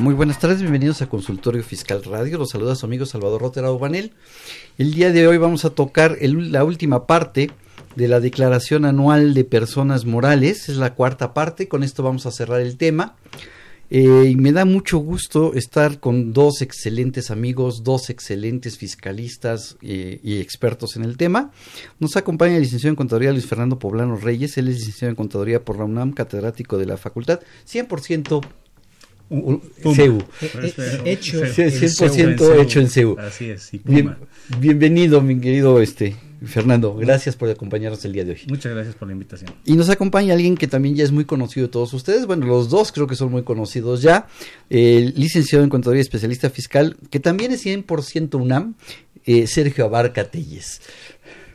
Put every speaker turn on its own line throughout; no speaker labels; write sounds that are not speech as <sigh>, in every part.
Muy buenas tardes, bienvenidos a Consultorio Fiscal Radio. Los saluda su amigo Salvador Rotera Obanel. El día de hoy vamos a tocar la última parte de la Declaración Anual de Personas Morales. Es la cuarta parte. Con esto vamos a cerrar el tema. Eh, y me da mucho gusto estar con dos excelentes amigos, dos excelentes fiscalistas eh, y expertos en el tema. Nos acompaña el licenciado en Contaduría Luis Fernando Poblano Reyes. Él es licenciado en Contaduría por la UNAM, catedrático de la facultad, 100% u- CEU.
hecho
Sí,
en
100%
CEU.
hecho en CEU.
Así es, y
Bien-
Puma.
bienvenido, mi querido este Fernando. Gracias por acompañarnos el día de hoy.
Muchas gracias por la invitación.
Y nos acompaña alguien que también ya es muy conocido de todos ustedes. Bueno, los dos creo que son muy conocidos ya. El licenciado en Contaduría y especialista fiscal, que también es 100% UNAM, eh, Sergio Abarca Telles.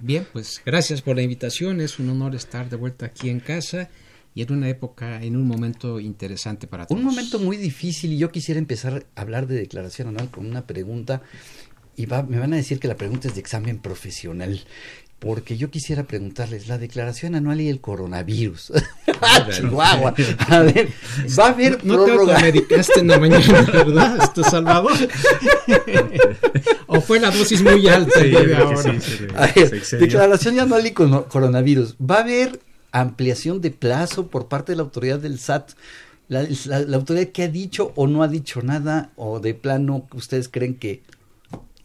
Bien, pues gracias por la invitación. Es un honor estar de vuelta aquí en casa y en una época, en un momento interesante para todos.
Un momento muy difícil y yo quisiera empezar a hablar de declaración anual con una pregunta y va- me van a decir que la pregunta es de examen profesional. Porque yo quisiera preguntarles, la declaración anual y el coronavirus. <laughs> ¡Ah, Chihuahua! <laughs> A ver, va a haber
No te
prórroga.
automedicaste en la mañana, ¿verdad? ¿Esto Salvador? <laughs> ¿O fue la dosis muy alta
Sí,
de ahora?
sí,
A ver,
excedió.
declaración anual y con- coronavirus. ¿Va a haber ampliación de plazo por parte de la autoridad del SAT? La, la- la autoridad que ha dicho o no ha dicho nada o de plano ustedes creen que,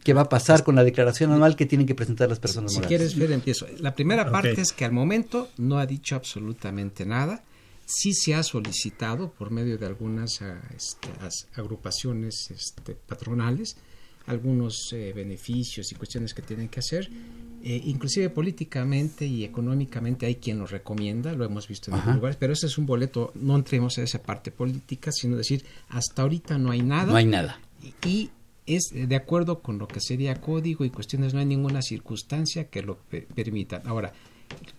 que va a pasar con la declaración anual que tienen que presentar las personas
Si
morales?
quieres ver, empiezo. La primera parte es que al momento no ha dicho absolutamente nada. Sí se ha solicitado por medio de algunas ah, este, agrupaciones este, patronales algunos eh, beneficios y cuestiones que tienen que hacer. Eh, inclusive políticamente y económicamente hay quien lo recomienda, lo hemos visto en
Ajá.
otros lugares, pero ese es un boleto, no entremos a esa parte política, sino decir, hasta ahorita no hay nada
No hay nada.
y es eh, de acuerdo con lo que sería código y cuestiones, no hay ninguna circunstancia que lo pe- permita. Ahora,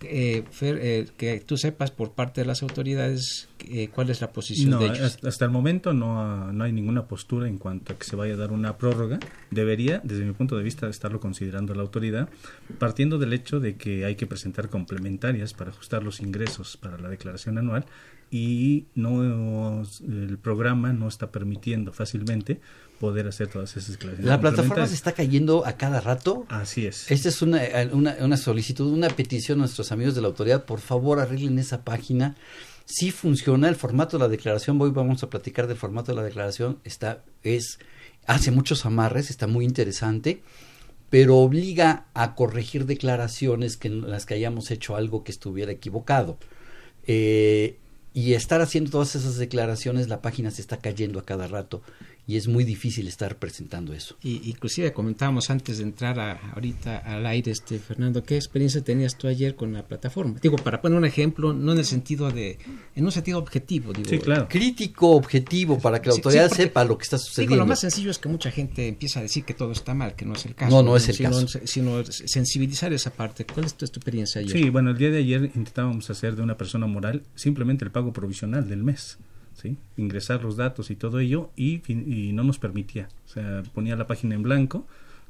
eh, Fer, eh, que tú sepas por parte de las autoridades eh, cuál es la posición
No,
de ellos.
hasta, el momento no, no hay ninguna postura en cuanto a que se vaya a dar una prórroga. Debería, desde mi punto de vista, estarlo considerando la autoridad, partiendo del hecho de que hay que presentar complementarias para ajustar los ingresos para la declaración anual y no el programa no está permitiendo fácilmente poder hacer todas esas declaraciones.
La plataforma se está cayendo a cada rato.
Así es.
Esta es una, una, una solicitud, una petición a nuestros amigos de la autoridad. Por favor, arreglen esa página. Si funciona el formato de la declaración, hoy vamos a platicar del formato de la declaración. Está, es, hace muchos amarres, está muy interesante, pero obliga a corregir declaraciones que en las que hayamos hecho algo que estuviera equivocado. Eh, y estar haciendo todas esas declaraciones, la página se está cayendo a cada rato y es muy difícil estar presentando eso.
Y, inclusive comentábamos antes de entrar a- ahorita al aire, este Fernando, ¿qué experiencia tenías tú ayer con la plataforma? Digo, para poner un ejemplo, no en el sentido de, en un sentido objetivo, digo.
Sí, claro.
crítico objetivo para que la autoridad
sí, porque-
sepa lo que está
Digo,
sucediendo.
lo más sencillo es que mucha gente empieza a decir que todo está mal, que no es el caso.
No, no es el
sino,
caso.
Sino sensibilizar esa parte. ¿Cuál es tu, tu experiencia ayer?
Sí, bueno, el día de ayer intentábamos hacer de una persona moral simplemente el pago provisional del mes, ¿sí? Ingresar los datos y todo ello y, fin- y no nos permitía. O sea, ponía la página en blanco,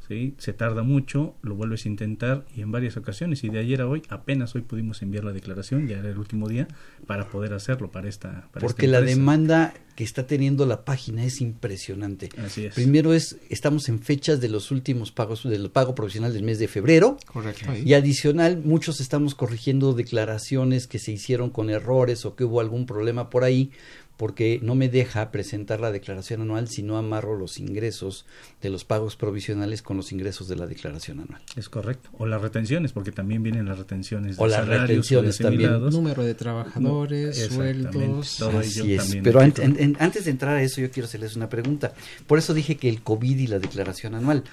¿sí? Se tarda mucho, lo vuelves a intentar y en varias ocasiones y de ayer a hoy apenas hoy pudimos enviar la declaración, ya era el último día para poder hacerlo para esta para
porque
esta
la demanda que está teniendo la página es impresionante.
Así es.
Primero es, estamos en fechas de los últimos pagos, del pago provisional del mes de febrero.
Correcto.
Y adicional, muchos estamos corrigiendo declaraciones que se hicieron con errores o que hubo algún problema por ahí, porque no me deja presentar la declaración anual si no amarro los ingresos de los pagos provisionales con los ingresos de la declaración anual.
Es correcto. O las retenciones, porque también vienen las retenciones.
O
de
las
salarios
retenciones
o
también.
Número de trabajadores,
No, exactamente.
sueldos.
Todo
Así
ello
es.
también
Pero an-
entra.
en- en- antes de entrar a eso, yo quiero hacerles una pregunta. Por eso dije que el COVID y la declaración anual.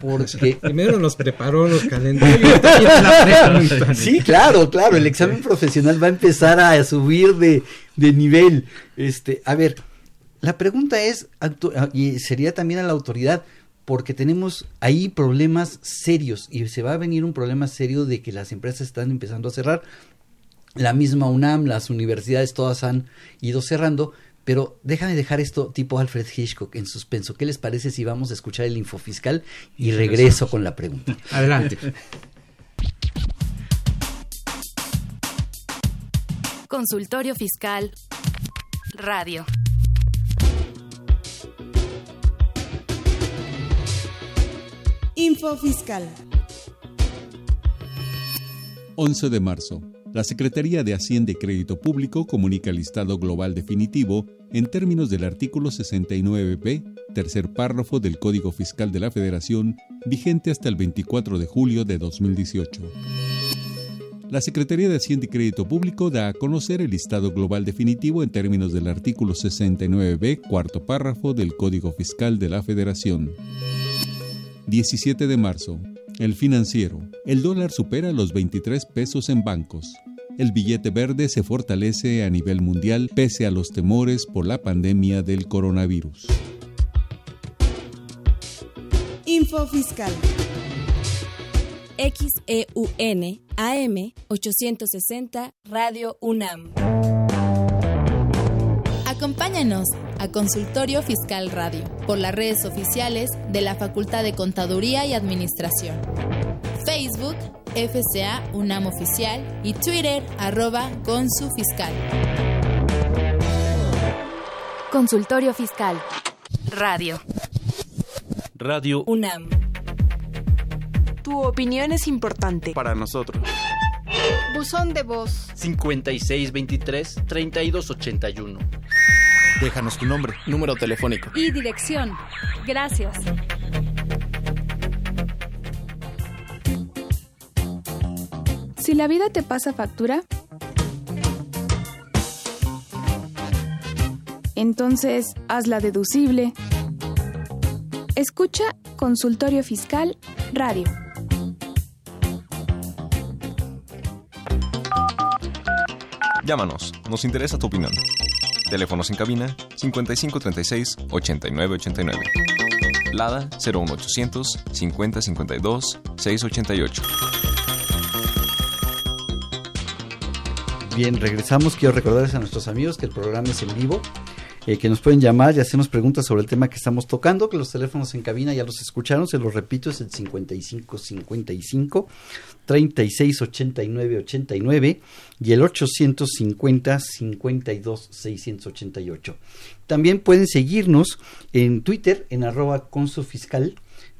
Porque <laughs>
Primero nos preparó los calendarios. <laughs>
Sí, claro, claro, el examen profesional va a empezar a subir de, de nivel. Este, a ver, la pregunta es, ah, y sería también a la autoridad, porque tenemos ahí problemas serios y se va a venir un problema serio de que las empresas están empezando a cerrar. La misma UNAM, las universidades todas han ido cerrando, pero déjame dejar esto tipo Alfred Hitchcock en suspenso. ¿Qué les parece si vamos a escuchar el infofiscal y regreso con la pregunta?
Adelante. <laughs>
Consultorio Fiscal Radio.
Info Fiscal.
11 de marzo. La Secretaría de Hacienda y Crédito Público comunica el listado global definitivo en términos del artículo 69b, tercer párrafo del Código Fiscal de la Federación, vigente hasta el 24 de julio de 2018. La Secretaría de Hacienda y Crédito Público da a conocer el listado global definitivo en términos del artículo 69b, cuarto párrafo del Código Fiscal de la Federación. 17 de marzo. El financiero. El dólar supera los 23 pesos en bancos. El billete verde se fortalece a nivel mundial pese a los temores por la pandemia del coronavirus.
Info Fiscal.
XEUN AM 860 Radio UNAM. Acompáñanos a Consultorio Fiscal Radio por las redes oficiales de la Facultad de Contaduría y Administración. Facebook, FCA UNAM Oficial y Twitter, arroba Consu Fiscal.
Consultorio Fiscal Radio.
Radio
UNAM.
Tu opinión es importante.
para nosotros.
Buzón de voz.
5623-3281.
Déjanos tu nombre, número telefónico.
Y dirección. Gracias. Si la vida te pasa factura, entonces hazla deducible. Escucha Consultorio Fiscal Radio.
Llámanos, nos interesa tu opinión. Teléfonos en cabina 5536 8989. Lada 01800 5052 688.
Bien, regresamos. Quiero recordarles a nuestros amigos que el programa es en vivo, eh, que nos pueden llamar y hacernos preguntas sobre el tema que estamos tocando, que los teléfonos en cabina ya los escucharon, se los repito, es el 55 55 36 89 89 y el 850 52 688. También pueden seguirnos en Twitter en arroba consufiscal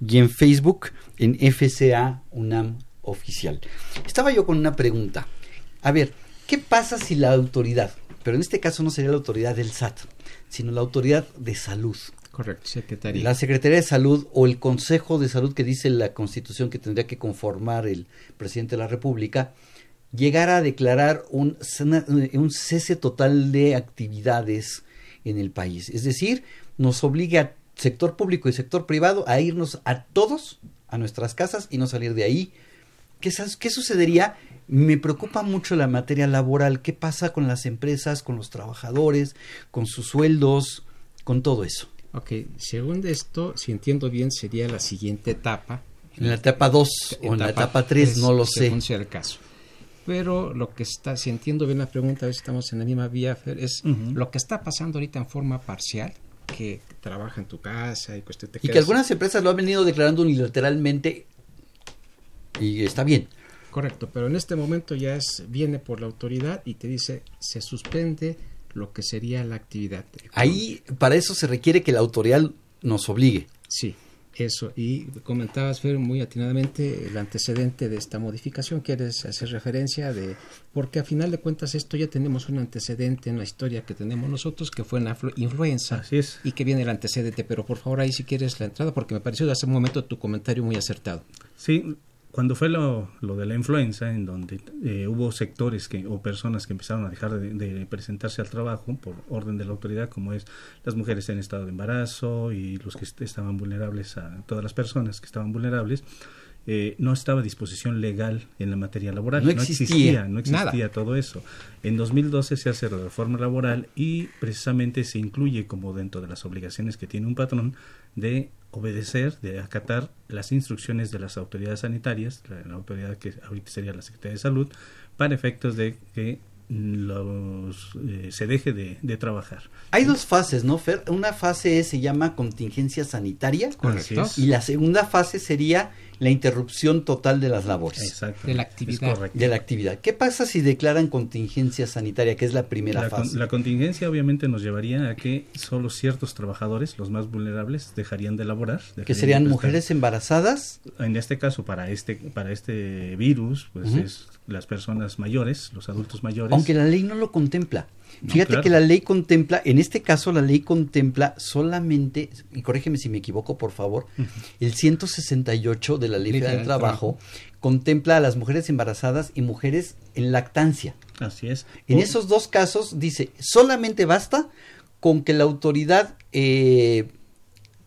y en Facebook en FCA UNAM oficial. Estaba yo con una pregunta. A ver, ¿qué pasa si la autoridad, pero en este caso no sería la autoridad del SAT, sino la autoridad de salud?
Correcto, Secretaría.
La Secretaría de Salud o el Consejo de Salud que dice la Constitución que tendría que conformar el presidente de la República, llegara a declarar un, cena- un cese total de actividades en el país. Es decir, nos obliga a sector público y sector privado a irnos a todos a nuestras casas y no salir de ahí. ¿Qué, sucedería? Me preocupa mucho la materia laboral. ¿Qué pasa con las empresas, con los trabajadores, con sus sueldos, con todo eso?
Ok, según esto, si entiendo bien, sería la siguiente etapa.
En la etapa 2 o en la etapa 3, no lo sé.
Según sea el caso. Pero lo que está, si entiendo bien la pregunta, a ver si estamos en la misma vía, Fer, es lo que está pasando ahorita en forma parcial, que trabaja en tu casa y te
Y que algunas empresas lo han venido declarando unilateralmente y está bien.
Correcto, pero en este momento ya es viene por la autoridad y te dice se suspende lo que sería la actividad.
Ahí, para eso se requiere que la autoridad nos obligue.
Sí, eso. Y comentabas, Fer, muy atinadamente el antecedente de esta modificación. Quieres hacer referencia de. Porque a final de cuentas, esto ya tenemos un antecedente en la historia que tenemos nosotros, que fue en la influenza.
Así es.
Y que viene el antecedente. Pero por favor, ahí si quieres la entrada, porque me pareció hace un momento tu comentario muy acertado.
Sí, cuando fue lo, lo, de la influenza, en donde eh, hubo sectores que, o personas que empezaron a dejar de, de, presentarse al trabajo por orden de la autoridad, como es las mujeres en estado de embarazo y los que estaban vulnerables, a todas las personas que estaban vulnerables, eh, no estaba a disposición legal en la materia laboral.
No existía,
no existía, todo eso. En 2012 se hace la reforma laboral y precisamente se incluye como dentro de las obligaciones que tiene un patrón de obedecer, de acatar las instrucciones de las autoridades sanitarias, la, la autoridad que ahorita sería la Secretaría de Salud, para efectos de que los, eh, se deje de, de, trabajar.
Hay dos fases, ¿no, Fer? Una fase se llama contingencia sanitaria
Correcto.
y la segunda fase sería la interrupción total de las labores.
Exacto.
De la actividad.
De la actividad. ¿Qué pasa si declaran contingencia sanitaria, que es la primera
la,
fase?
La contingencia obviamente nos llevaría a que solo ciertos trabajadores, los más vulnerables, dejarían de laborar. Dejarían
que serían mujeres embarazadas.
En este caso, para este, para este virus, pues uh -huh. es las personas mayores, los adultos mayores.
Aunque la ley no lo contempla. No, Fíjate claro. que la ley contempla, en este caso la ley contempla solamente, y corrígeme si me equivoco por favor, uh -huh. el 168 de la Ley Federal del Trabajo, trabajo contempla a las mujeres embarazadas y mujeres en lactancia.
Así es.
En esos dos casos dice, solamente basta con que la autoridad eh,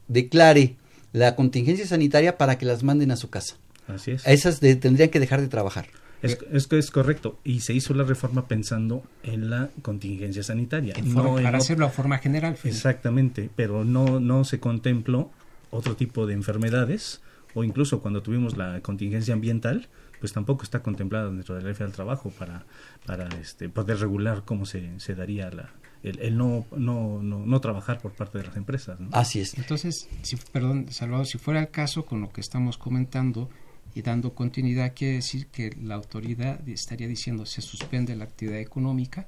declare la contingencia sanitaria para que las manden a su casa.
Así es.
A esas de, tendrían que dejar de trabajar.
Es, es, es, correcto. Y se hizo la reforma pensando en la contingencia sanitaria.
No para en, hacerlo a forma general.
Exactamente, pero no, no se contempló otro tipo de enfermedades o incluso cuando tuvimos la contingencia ambiental, pues tampoco está contemplada dentro de la ley del trabajo para, para este, poder regular cómo se, se daría la, el, el no, no, no, no, trabajar por parte de las empresas. ¿no?
Así es.
Entonces, si, perdón, Salvador, si fuera el caso con lo que estamos comentando, y dando continuidad quiere decir que la autoridad estaría diciendo se suspende la actividad económica,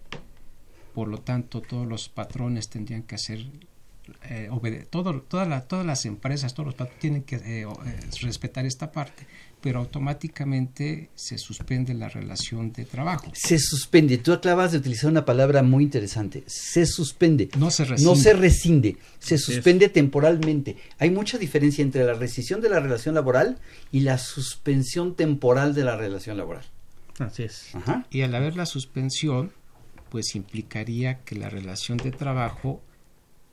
por lo tanto todos los patrones tendrían que hacer eh, todo, toda la, todas las empresas, todos los patrones tienen que eh, respetar esta parte, pero automáticamente se suspende la relación de trabajo.
Se suspende. Tú acabas de utilizar una palabra muy interesante. Se suspende.
No se rescinde.
No se rescinde. Se suspende es. temporalmente. Hay mucha diferencia entre la rescisión de la relación laboral y la suspensión temporal de la relación laboral.
Así es.
Ajá.
Y al haber la suspensión, pues implicaría que la relación de trabajo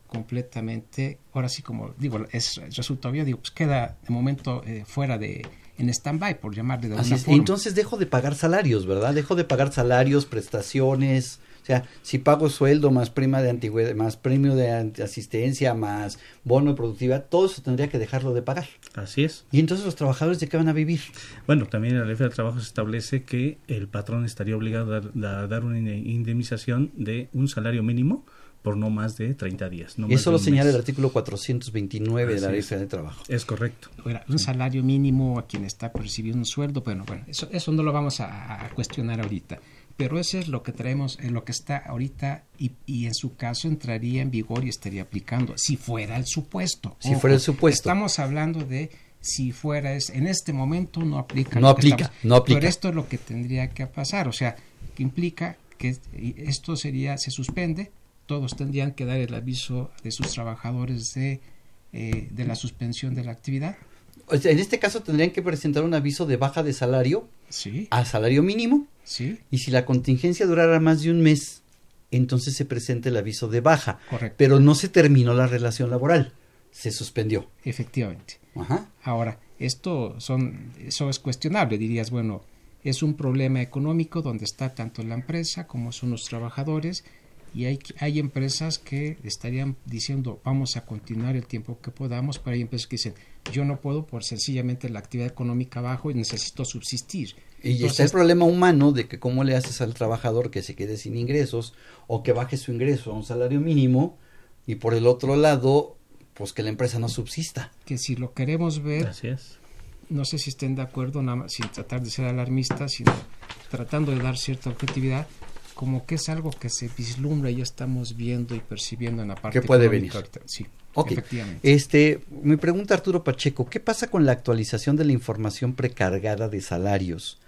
completamente, ahora sí como digo, es, resulta obvio, digo, pues queda de momento eh, fuera de, en stand-by, por llamarle de
Así
alguna
es.
forma.
Entonces dejo de pagar salarios, ¿verdad? Dejo de pagar salarios, prestaciones. O sea, si pago sueldo más prima de antigüedad, más premio de asistencia, más bono de productividad, todo eso tendría que dejarlo de pagar.
Así es.
¿Y entonces los trabajadores de qué van a vivir?
Bueno, también en la ley del trabajo se establece que el patrón estaría obligado a dar, a dar una indemnización de un salario mínimo por no más de 30 días. No
Eso lo señala el artículo 429 Así de la Ley Federal de Trabajo.
Es correcto.
Un salario mínimo a quien está percibiendo un sueldo, bueno, bueno, eso, eso no lo vamos a, a cuestionar ahorita. Pero eso es lo que traemos, en lo que está ahorita y, y, en su caso entraría en vigor y estaría aplicando, si fuera el supuesto.
Si Ojo, fuera el supuesto.
Estamos hablando de si fuera, es, en este momento no aplica.
No aplica,
estamos,
no aplica.
Pero esto es lo que tendría que pasar, o sea, que implica que esto sería, se suspende, todos tendrían que dar el aviso de sus trabajadores de, eh, de la suspensión de la actividad.
O sea, en este caso tendrían que presentar un aviso de baja de salario
sí.
a salario mínimo.
Sí.
Y si la contingencia durara más de un mes, entonces se presenta el aviso de baja.
Correcto.
Pero no se terminó la relación laboral, se suspendió.
Efectivamente.
Ajá.
Ahora, esto son, eso es cuestionable, dirías, bueno, es un problema económico donde está tanto la empresa como son los trabajadores y hay, hay empresas que estarían diciendo vamos a continuar el tiempo que podamos, pero hay empresas que dicen yo no puedo por sencillamente la actividad económica bajo y necesito subsistir.
Y Entonces, está el problema humano de que cómo le haces al trabajador que se quede sin ingresos o que baje su ingreso a un salario mínimo y por el otro lado pues que la empresa no subsista.
Que si lo queremos ver,
Así es.
no sé si estén de acuerdo, nada más, sin tratar de ser alarmistas, sino tratando de dar cierta objetividad, como que es algo que se vislumbra y ya estamos viendo y percibiendo en la parte
que puede venir.
Sí, efectivamente.
Este, me pregunta Arturo Pacheco, ¿qué pasa con la actualización de la información precargada de salarios?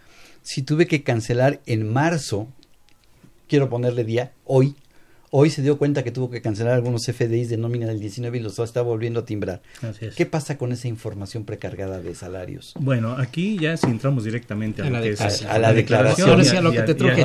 Si tuve que cancelar en marzo, quiero ponerle día, hoy, hoy se dio cuenta que tuvo que cancelar algunos FDIs de nómina del 19 y los está volviendo a timbrar.
Así es.
¿Qué pasa con esa información precargada de salarios?
Bueno, aquí ya si entramos directamente a,
A
lo
la
que es
declaración. A la declaración.
Ahora sí, a lo que te truje,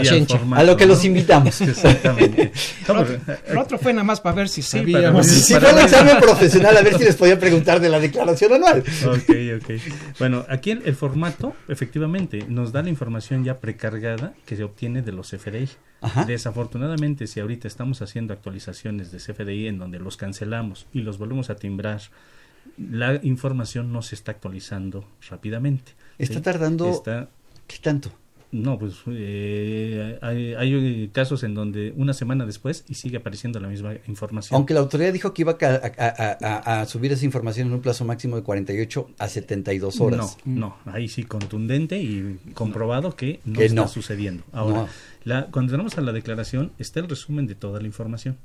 A lo que
¿no?
los invitamos. <laughs>
Exactamente.
Lo
No,
otro, lo otro fue nada más para ver si
Sí,
sabíamos.
ver
Si fue un examen profesional, a ver si les podía preguntar de la declaración anual.
Ok, ok. Bueno, aquí el, el formato, efectivamente, nos da la información ya precargada que se obtiene de los FDI.
Ajá.
Desafortunadamente, si ahorita estamos haciendo actualizaciones de CFDI en donde los cancelamos y los volvemos a timbrar, la información no se está actualizando rápidamente.
Está
¿sí?
tardando-
Está-
¿Qué tanto?
no, pues eh, hay, hay casos en donde una semana después y sigue apareciendo la misma información.
Aunque la autoridad dijo que iba a, ca- a- a- a- a subir esa información en un plazo máximo de 48 a 72 horas.
No, no, ahí sí contundente y comprobado que no
Que
está
no.
sucediendo. Ahora,
No.
La, cuando entramos a la declaración está el resumen de toda la información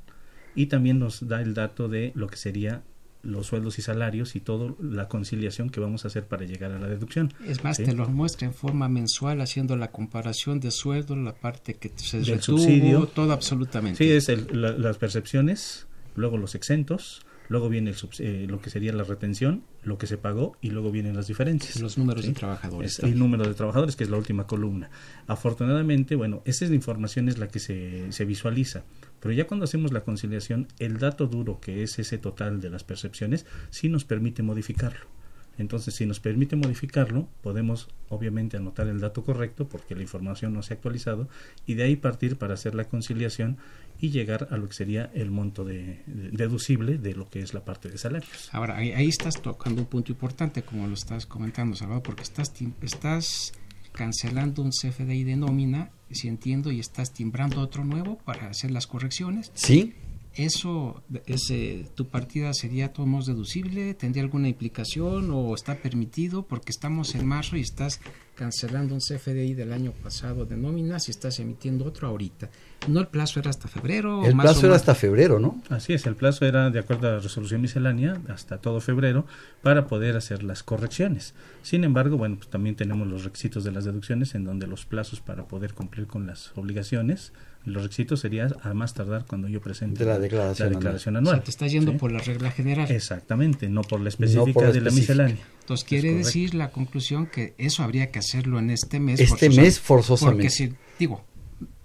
y también nos da el dato de lo que sería los sueldos y salarios y toda la conciliación que vamos a hacer para llegar a la deducción.
Es más,
¿sí?
te los muestra en forma mensual haciendo la comparación de sueldo, la parte que se
Del
retuvo,
subsidio.
todo absolutamente.
Sí, es el- la- las percepciones, luego los exentos, luego viene el eh, lo que sería la retención, lo que se pagó y luego vienen las diferencias.
Los números
¿sí?
de trabajadores.
Es el número de trabajadores, que es la última columna. Afortunadamente, bueno, esa es la información es la que se, se visualiza. Pero ya cuando hacemos la conciliación, el dato duro, que es ese total de las percepciones, sí nos permite modificarlo. Entonces, si nos permite modificarlo, podemos obviamente anotar el dato correcto porque la información no se ha actualizado y de ahí partir para hacer la conciliación y llegar a lo que sería el monto de, de- deducible de lo que es la parte de salarios.
Ahora, ahí, ahí estás tocando un punto importante, como lo estás comentando, Salvador, porque estás, estás cancelando un CFDI de nómina, si entiendo, y estás timbrando otro nuevo para hacer las correcciones.
Sí.
¿Eso, ese, tu partida sería modos deducible? ¿Tendría alguna implicación o está permitido? Porque estamos en marzo y estás cancelando un CFDI del año pasado de nóminas y estás emitiendo otro ahorita. ¿No el plazo era hasta febrero?
El
más
plazo
o
era hasta febrero, ¿no?
Así es, el plazo era de acuerdo a la resolución miscelánea hasta todo febrero para poder hacer las correcciones. Sin embargo, bueno, pues también tenemos los requisitos de las deducciones en donde los plazos para poder cumplir con las obligaciones, los requisitos serían a más tardar cuando yo presente
De la declaración
declaración
O
anual.
sea, te estás yendo
¿sí?
por la regla general.
Exactamente, no por la
No
específica
por la
de la miscelánea.
Entonces
Es
quiere decir la conclusión que eso habría que hacerlo en este mes.
Este mes forzosamente.
Porque si, digo,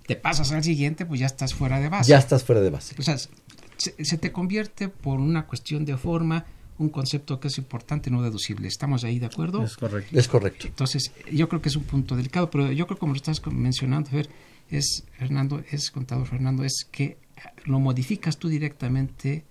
te pasas al siguiente, pues ya estás fuera de base.
Ya estás fuera de base.
O sea, se, se te convierte por una cuestión de forma un concepto que es importante, no deducible. ¿Estamos ahí de acuerdo?
Es correcto.
Es correcto.
Entonces, yo creo que es un punto delicado, pero yo creo como lo estás mencionando, Fer, es, Fernando, es contador Fernando, es que lo modificas tú directamente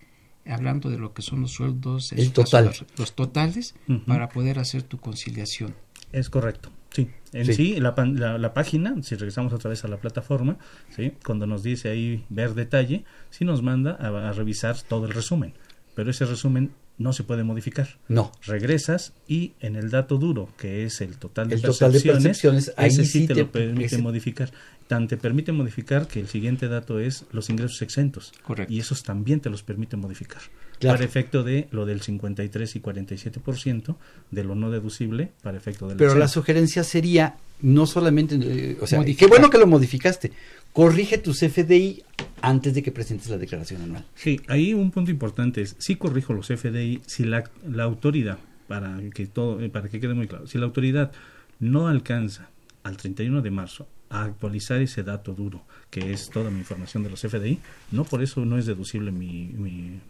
hablando de lo que son los sueldos, en
El
su caso,
total.
los, los totales, para poder hacer tu conciliación.
Es correcto, sí. En
Sí.
sí, la, pan- la, la página, si regresamos otra vez a la plataforma, ¿sí? cuando nos dice ahí ver detalle, sí nos manda a, a revisar todo el resumen. Pero ese resumen no se puede modificar.
No.
Regresas y en el dato duro, que es el total de
El total de
percepciones,
ahí
ese
sí
sí te,
te-
lo permite
ese-
modificar. Tan te permite modificar que el siguiente dato es los ingresos exentos.
Correcto.
Y esos también te los permite modificar.
Claro.
Para efecto de lo del 53 y 47% de lo no deducible para efecto del
Pero la sugerencia sería no solamente, eh, o sea,
Modificar.
qué bueno que lo modificaste. Corrige tu CFDI antes de que presentes la declaración anual.
Sí, ahí un punto importante es, sí corrijo los FDI si la, la autoridad, para que todo, eh, para que quede muy claro, si la autoridad no alcanza al 31 de marzo a actualizar ese dato duro, que es toda mi información de los FDI, no por eso no es deducible mi,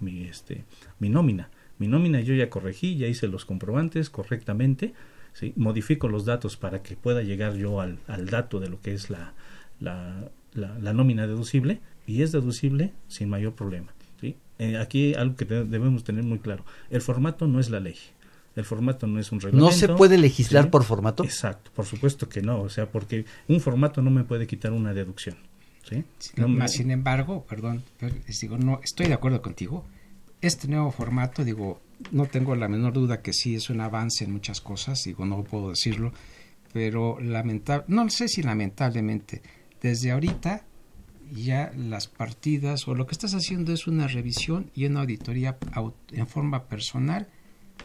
mi, este, mi nómina. Mi nómina yo ya corregí, ya hice los comprobantes correctamente, ¿sí? modifico los datos para que pueda llegar yo al, al dato de lo que es la, la, la, la nómina deducible y es deducible sin mayor problema. ¿sí? Eh, aquí algo que debemos tener muy claro, el formato no es la ley. El formato no es un reglamento.
¿No se puede legislar
¿sí?
por formato?
Exacto, por supuesto que no, o sea, porque un formato no me puede quitar una deducción. ¿sí?
No,
me-
sin embargo, perdón, les digo, no, estoy de acuerdo contigo. Este nuevo formato, digo, no tengo la menor duda que sí es un avance en muchas cosas, digo, no puedo decirlo, pero lamentable, no sé si lamentablemente, desde ahorita ya las partidas o lo que estás haciendo es una revisión y una auditoría en forma personal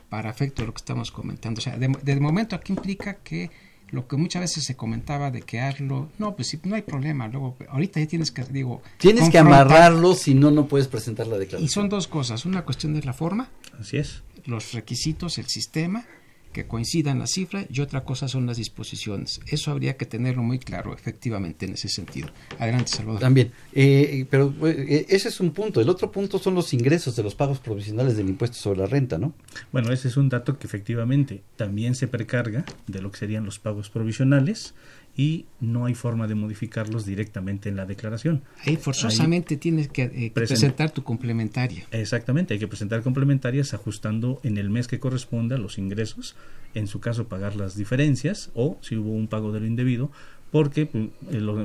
para efecto de lo que estamos comentando. O sea, de, momento aquí implica que lo que muchas veces se comentaba de que hazlo, no, pues sí, no hay problema, luego ahorita ya tienes que, digo...
Tienes que amarrarlo, si no, no puedes presentar la declaración.
Y son dos cosas, una cuestión de la forma.
Así es.
Los requisitos, el sistema, que coincidan las cifras y otra cosa son las disposiciones. Eso habría que tenerlo muy claro, efectivamente, en ese sentido. Adelante, Salvador.
También, eh, pero eh, ese es un punto. El otro punto son los ingresos de los pagos provisionales del impuesto sobre la renta, ¿no?
Bueno, ese es un dato que efectivamente también se precarga de lo que serían los pagos provisionales y no hay forma de modificarlos directamente en la declaración.
Ahí forzosamente tienes que eh, presentar tu complementaria.
Exactamente, hay que presentar complementarias ajustando en el mes que corresponda los ingresos, en su caso pagar las diferencias o si hubo un pago de lo indebido, porque pues,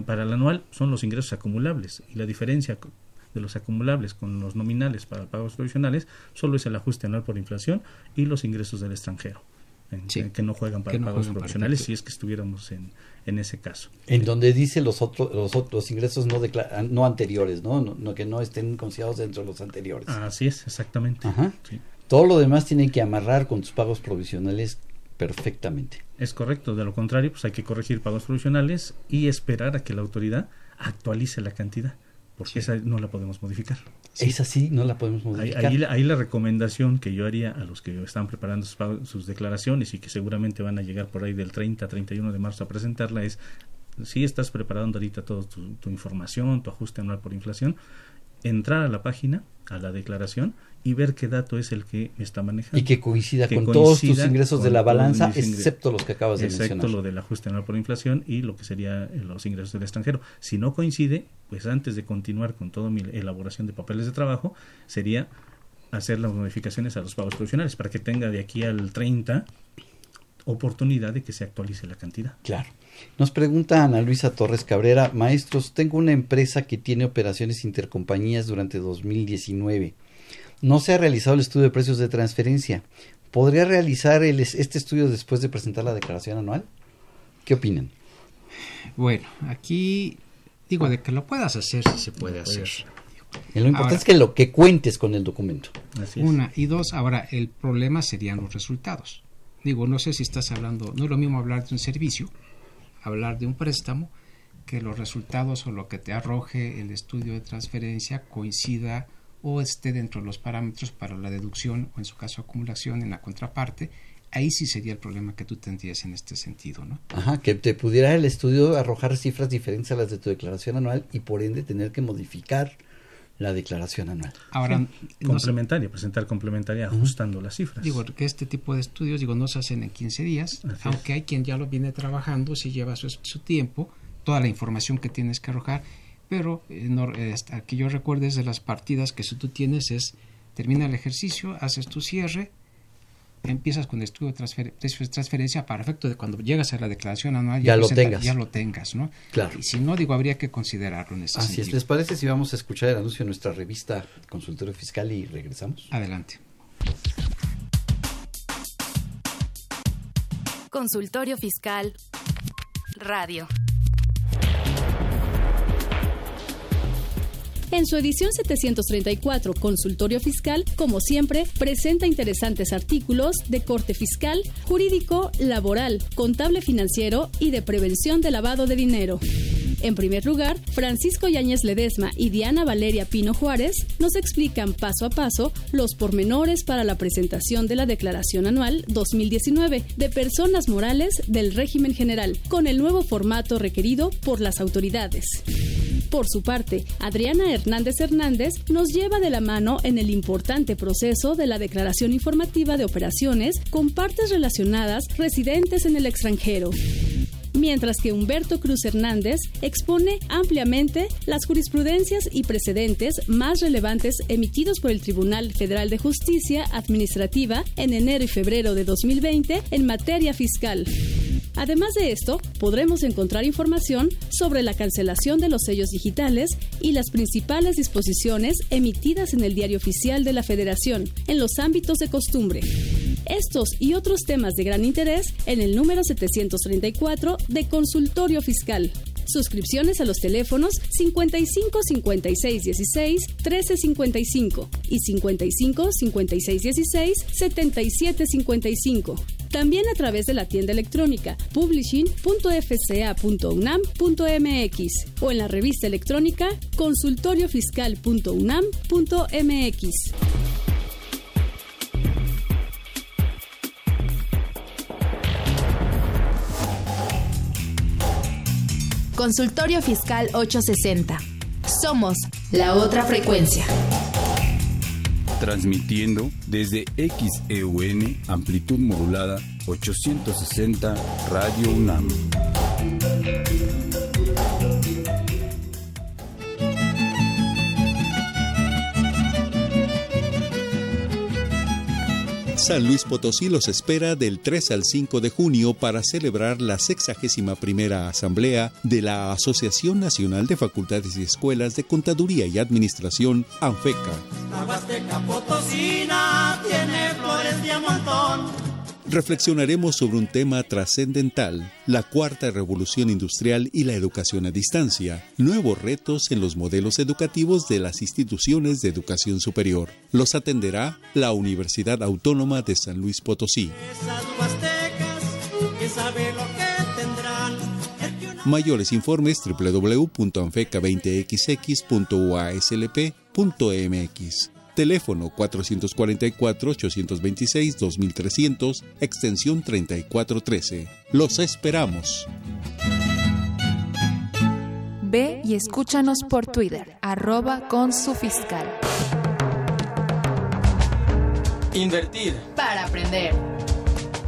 para el anual son los ingresos acumulables y la diferencia de los acumulables con los nominales para pagos provisionales solo es el ajuste anual por inflación y los ingresos del extranjero. que no juegan para pagos provisionales si es que estuviéramos en, en ese caso.
En donde dice los otros los otros ingresos no no anteriores, ¿no? ¿no? que no estén considerados dentro de los anteriores.
Así es, exactamente.
Todo lo demás tienen que amarrar con tus pagos provisionales perfectamente.
Es correcto, de lo contrario, pues hay que corregir pagos provisionales y esperar a que la autoridad actualice la cantidad porque esa no la podemos modificar.
Esa sí no la podemos modificar.
Ahí, la recomendación que yo haría a los que están preparando sus, declaraciones y que seguramente van a llegar por ahí del 30 a 31 de marzo a presentarla es, si estás preparando ahorita toda tu, tu información, tu ajuste anual por inflación, entrar a la página, a la declaración y ver qué dato es el que está manejando.
Y que coincida con todos tus ingresos de la balanza, excepto los que acabas de mencionar.
Excepto lo del ajuste anual por inflación y lo que serían eh, los ingresos del extranjero. Si no coincide, pues antes de continuar con toda mi elaboración de papeles de trabajo, sería hacer las modificaciones a los pagos profesionales para que tenga de aquí al 30 oportunidad de que se actualice la cantidad.
Claro. Nos pregunta Ana Luisa Torres Cabrera, maestros, tengo una empresa que tiene operaciones intercompañías durante 2019 no se ha realizado el estudio de precios de transferencia. ¿Podría realizar el, este estudio después de presentar la declaración anual? ¿Qué opinan?
Bueno, aquí digo, de que lo puedas hacer, si se puede hacer.
lo importante es que lo que cuentes con el documento.
Una y dos, ahora el problema serían los resultados. Digo, no sé si estás hablando, no es lo mismo hablar de un servicio, hablar de un préstamo, que los resultados o lo que te arroje el estudio de transferencia coincida o esté dentro de los parámetros para la deducción o en su caso acumulación en la contraparte, ahí sí sería el problema que tú tendrías en este sentido, ¿no?
Ajá, que te pudiera el estudio arrojar cifras diferentes a las de tu declaración anual y por ende tener que modificar la declaración anual.
Ahora, complementaria, presentar complementaria ajustando las cifras.
Digo, que este tipo de estudios, digo, no se hacen en 15 días, aunque hay quien ya lo viene trabajando, si lleva su, su tiempo, toda la información que tienes que arrojar pero eh, eh, hasta que yo recuerde de las partidas que si tú tienes es termina el ejercicio, haces tu cierre, empiezas con el estudio de transferencia para efecto de cuando llegas a la declaración anual
ya, lo tengas.
Ya lo tengas, ¿no?
Claro.
Y si no, digo, habría que considerarlo en ese
Así es. ¿Les parece si vamos a escuchar el anuncio de nuestra revista Consultorio Fiscal y regresamos?
Adelante.
Consultorio Fiscal Radio.
En su edición 734, Consultorio Fiscal, como siempre, presenta interesantes artículos de corte fiscal, jurídico, laboral, contable financiero y de prevención de lavado de dinero. En primer lugar, Francisco Yáñez Ledesma y Diana Valeria Pino Juárez nos explican paso a paso los pormenores para la presentación de la Declaración Anual 2019 de personas morales del régimen general, con el nuevo formato requerido por las autoridades. Por su parte, Adriana Hernández Hernández nos lleva de la mano en el importante proceso de la declaración informativa de operaciones con partes relacionadas residentes en el extranjero mientras que Humberto Cruz Hernández expone ampliamente las jurisprudencias y precedentes más relevantes emitidos por el Tribunal Federal de Justicia Administrativa en enero y febrero de 2020 en materia fiscal. Además de esto, podremos encontrar información sobre la cancelación de los sellos digitales y las principales disposiciones emitidas en el Diario Oficial de la Federación en los ámbitos de costumbre. Estos y otros temas de gran interés en el número 734 de Consultorio Fiscal. Suscripciones a los teléfonos 55 56 16 13 55 y 55 56 16 77 55. También a través de la tienda electrónica publishing.fca.unam.mx o en la revista electrónica consultoriofiscal.unam.mx.
Consultorio Fiscal 860. Somos la otra frecuencia.
Transmitiendo desde XEUN, amplitud modulada 860 Radio UNAM.
San Luis Potosí los espera del 3 al 5 de junio para celebrar la 61 primera Asamblea de la Asociación Nacional de Facultades y Escuelas de Contaduría y Administración, ANFECA.
La Huasteca Potosina tiene flores de montón
reflexionaremos sobre un tema trascendental, la cuarta revolución industrial y la educación a distancia, nuevos retos en los modelos educativos de las instituciones de educación superior. Los atenderá la Universidad Autónoma de San Luis Potosí. Mayores informes www.anfeca20xx.uaslp.mx. Teléfono 444-826-2300, extensión 3413. Los esperamos.
Ve y escúchanos por Twitter, arroba con su fiscal.
Invertir.
Para aprender.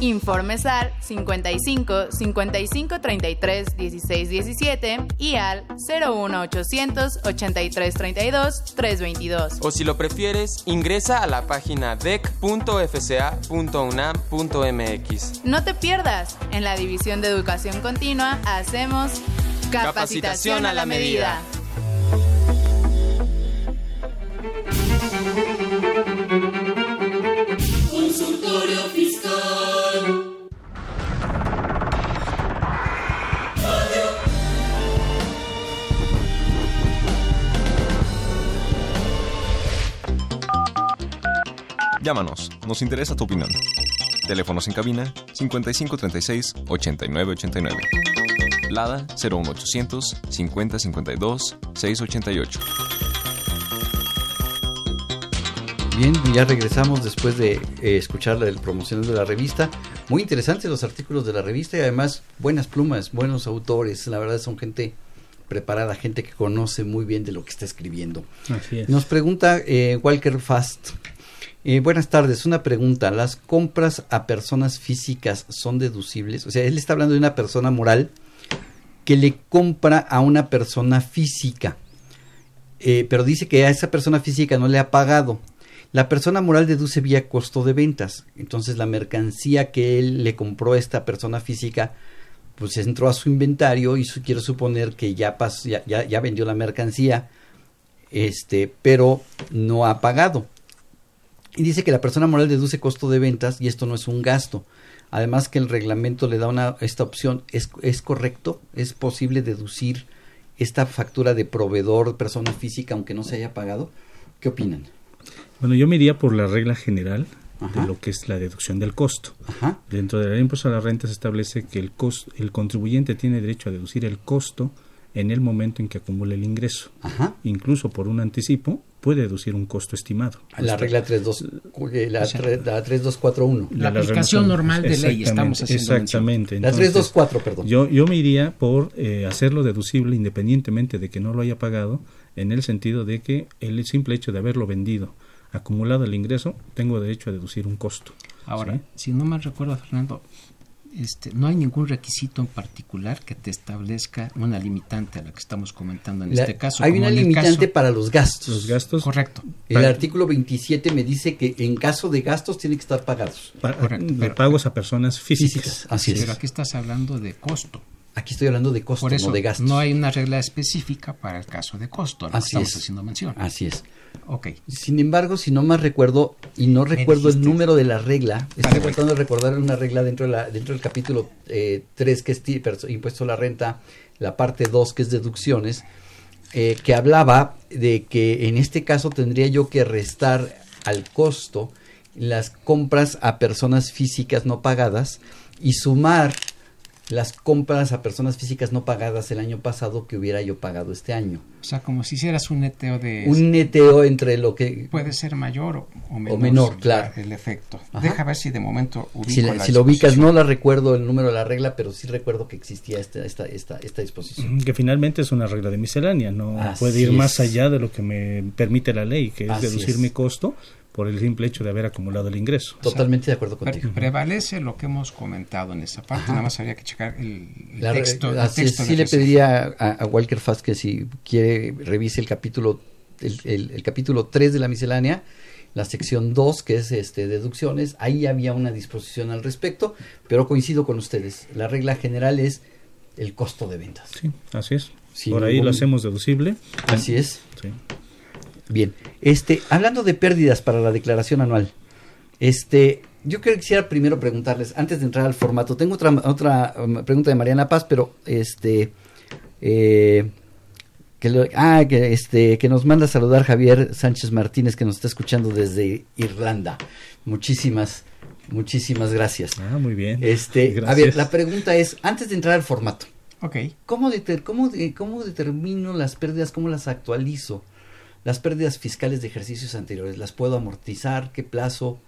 Informes al 55 55 33 16 17 y al 01 800 83 32 322.
O si lo prefieres, ingresa a la página dec.fca.unam.mx.
No te pierdas, en la División de Educación Continua hacemos capacitación, a la medida.
Llámanos, nos interesa tu opinión. Teléfonos en cabina 5536 8989. Lada 01800 5052 688.
Bien, ya regresamos después de eh, escuchar el promocional de la revista. Muy interesantes los artículos de la revista y además buenas plumas, buenos autores. La verdad son gente preparada, gente que conoce muy bien de lo que está escribiendo.
Así es.
Nos pregunta eh, Walker Fast. Buenas tardes, una pregunta. ¿Las compras a personas físicas son deducibles? O sea, él está hablando de una persona moral que le compra a una persona física, eh, pero dice que a esa persona física no le ha pagado. La persona moral deduce vía costo de ventas. Entonces la mercancía que él le compró a esta persona física, pues entró a su inventario y su- quiero suponer que ya, pasó, ya, ya vendió la mercancía, este, pero no ha pagado. Y dice que la persona moral deduce costo de ventas y esto no es un gasto. Además que el reglamento le da una, esta opción. ¿Es, ¿Es correcto? ¿Es posible deducir esta factura de proveedor, persona física, aunque no se haya pagado? ¿Qué opinan?
Bueno, yo me iría por la regla general
Ajá.
de lo que es la deducción del costo. Dentro del impuesto a la renta se establece que el, cos- el contribuyente tiene derecho a deducir el costo en el momento en que acumule el ingreso. Incluso por un anticipo puede deducir un costo estimado.
La regla 32, eh, la, la 3241.
De remoción. Exactamente, Exactamente.
La
Entonces,
324, perdón.
Yo, yo me iría por eh, hacerlo deducible independientemente de que no lo haya pagado, en el sentido de que el simple hecho de haberlo vendido, acumulado el ingreso, tengo derecho a deducir un costo.
Ahora,
¿sí?
si no mal recuerdo, Fernando, Este, no hay ningún requisito en particular que te establezca una limitante a la que estamos comentando en este caso.
Hay una limitante para los gastos.
Los gastos.
Correcto.
El para, artículo 27 me dice que en caso de gastos tienen que estar pagados.
Para, Correcto. Pero, pagos a personas físicas. físicas.
Así
Pero
es.
aquí estás hablando de costo.
Aquí estoy hablando de costo,
Por eso,
no de gastos.
No hay una regla específica para el caso de costo.
Así
estamos
es.
haciendo mención.
Así es.
Ok.
Sin embargo, si no más recuerdo, y no recuerdo el número de la regla, estoy tratando de recordar una regla dentro, de la, dentro del capítulo eh, 3, que es impuesto a la renta, la parte 2, que es deducciones, eh, que hablaba de que en este caso tendría yo que restar al costo las compras a personas físicas no pagadas y sumar las compras a personas físicas no pagadas el año pasado que hubiera yo pagado este año.
O sea, como si hicieras un neteo de...
Un neteo entre lo que...
Puede ser mayor o, o menor.
O menor, claro.
El efecto. Ajá. Deja ver si de momento ubico
Si, la,
la
si lo ubicas, no la recuerdo el número de la regla, pero sí recuerdo que existía esta, esta, esta, esta disposición.
Que finalmente es una regla de miscelánea, no
Así
puede ir
es.
más allá de lo que me permite la ley, que es
Así
deducir
es.
mi costo por el simple hecho de haber acumulado el ingreso.
Totalmente de acuerdo contigo.
prevalece lo que hemos comentado en esa parte,
Ajá.
nada más habría que checar el, el
La re-
texto. el
así es,
texto
sí le pediría a, a Walker Fast que si quiere revise el capítulo el, el- el capítulo 3 de la miscelánea, la sección 2 que es este deducciones, ahí había una disposición al respecto, pero coincido con ustedes, la regla general es el costo de ventas.
Sí, así es.
Sin
por ahí
ningún-
lo hacemos deducible.
Así es.
Sí.
Bien, este, hablando de pérdidas para la declaración anual, este, yo quisiera primero preguntarles, antes de entrar al formato, tengo otra, otra um, pregunta de Mariana Paz, pero este, eh, que lo- ah, que este, que nos manda a saludar Javier Sánchez Martínez, que nos está escuchando desde Irlanda. Muchísimas, muchísimas gracias.
Ah, muy bien.
Este, a
Gracias.
ver, la pregunta es, antes de entrar al formato,
Ok.
¿Cómo, deter- cómo, de- ¿Cómo determino las pérdidas? ¿Cómo las actualizo? Las pérdidas fiscales de ejercicios anteriores, ¿las puedo amortizar? ¿Qué plazo?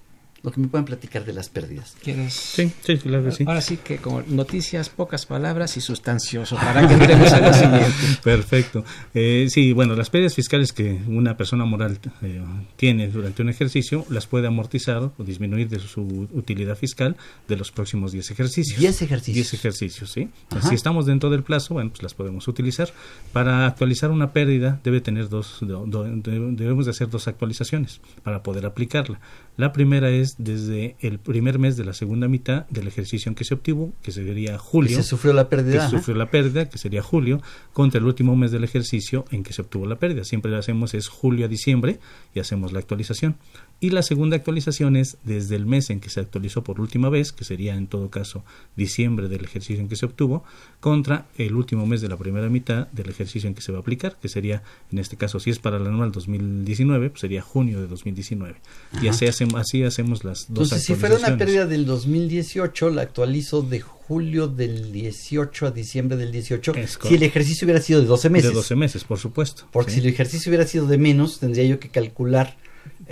Lo que me puedan platicar de las pérdidas.
¿Quieres?
Sí, sí, claro que sí.
Ahora sí que como noticias, pocas palabras y sustancioso, <laughs> para que entremos a lo siguiente.
Perfecto. Eh, sí, bueno, las pérdidas fiscales que una persona moral eh, tiene durante un ejercicio las puede amortizar o disminuir de su utilidad fiscal de los próximos 10 ejercicios.
10 ejercicios.
10 ejercicios, sí.
Ajá.
Si estamos dentro del plazo, bueno, pues las podemos utilizar. Para actualizar una pérdida debe tener dos, do- do- de- debemos de hacer dos actualizaciones para poder aplicarla. La primera es desde el primer mes de la segunda mitad del ejercicio en que se obtuvo, que sería julio.
Que se sufrió la pérdida,
que sufrió la pérdida, que sería julio, contra el último mes del ejercicio en que se obtuvo la pérdida. Siempre lo hacemos es julio a diciembre y hacemos la actualización. Y la segunda actualización es desde el mes en que se actualizó por última vez, que sería en todo caso diciembre del ejercicio en que se obtuvo, contra el último mes de la primera mitad del ejercicio en que se va a aplicar, que sería, en este caso, si es para el anual 2019, pues sería junio de 2019. Y
Ajá.
así hacemos, así hacemos las dos
Entonces, si fuera una pérdida del 2018, la actualizo de julio del 18 a diciembre del 18.
Es
Si el ejercicio hubiera sido de 12 meses.
De 12 meses, por supuesto.
Porque
Sí.
si el ejercicio hubiera sido de menos, tendría yo que calcular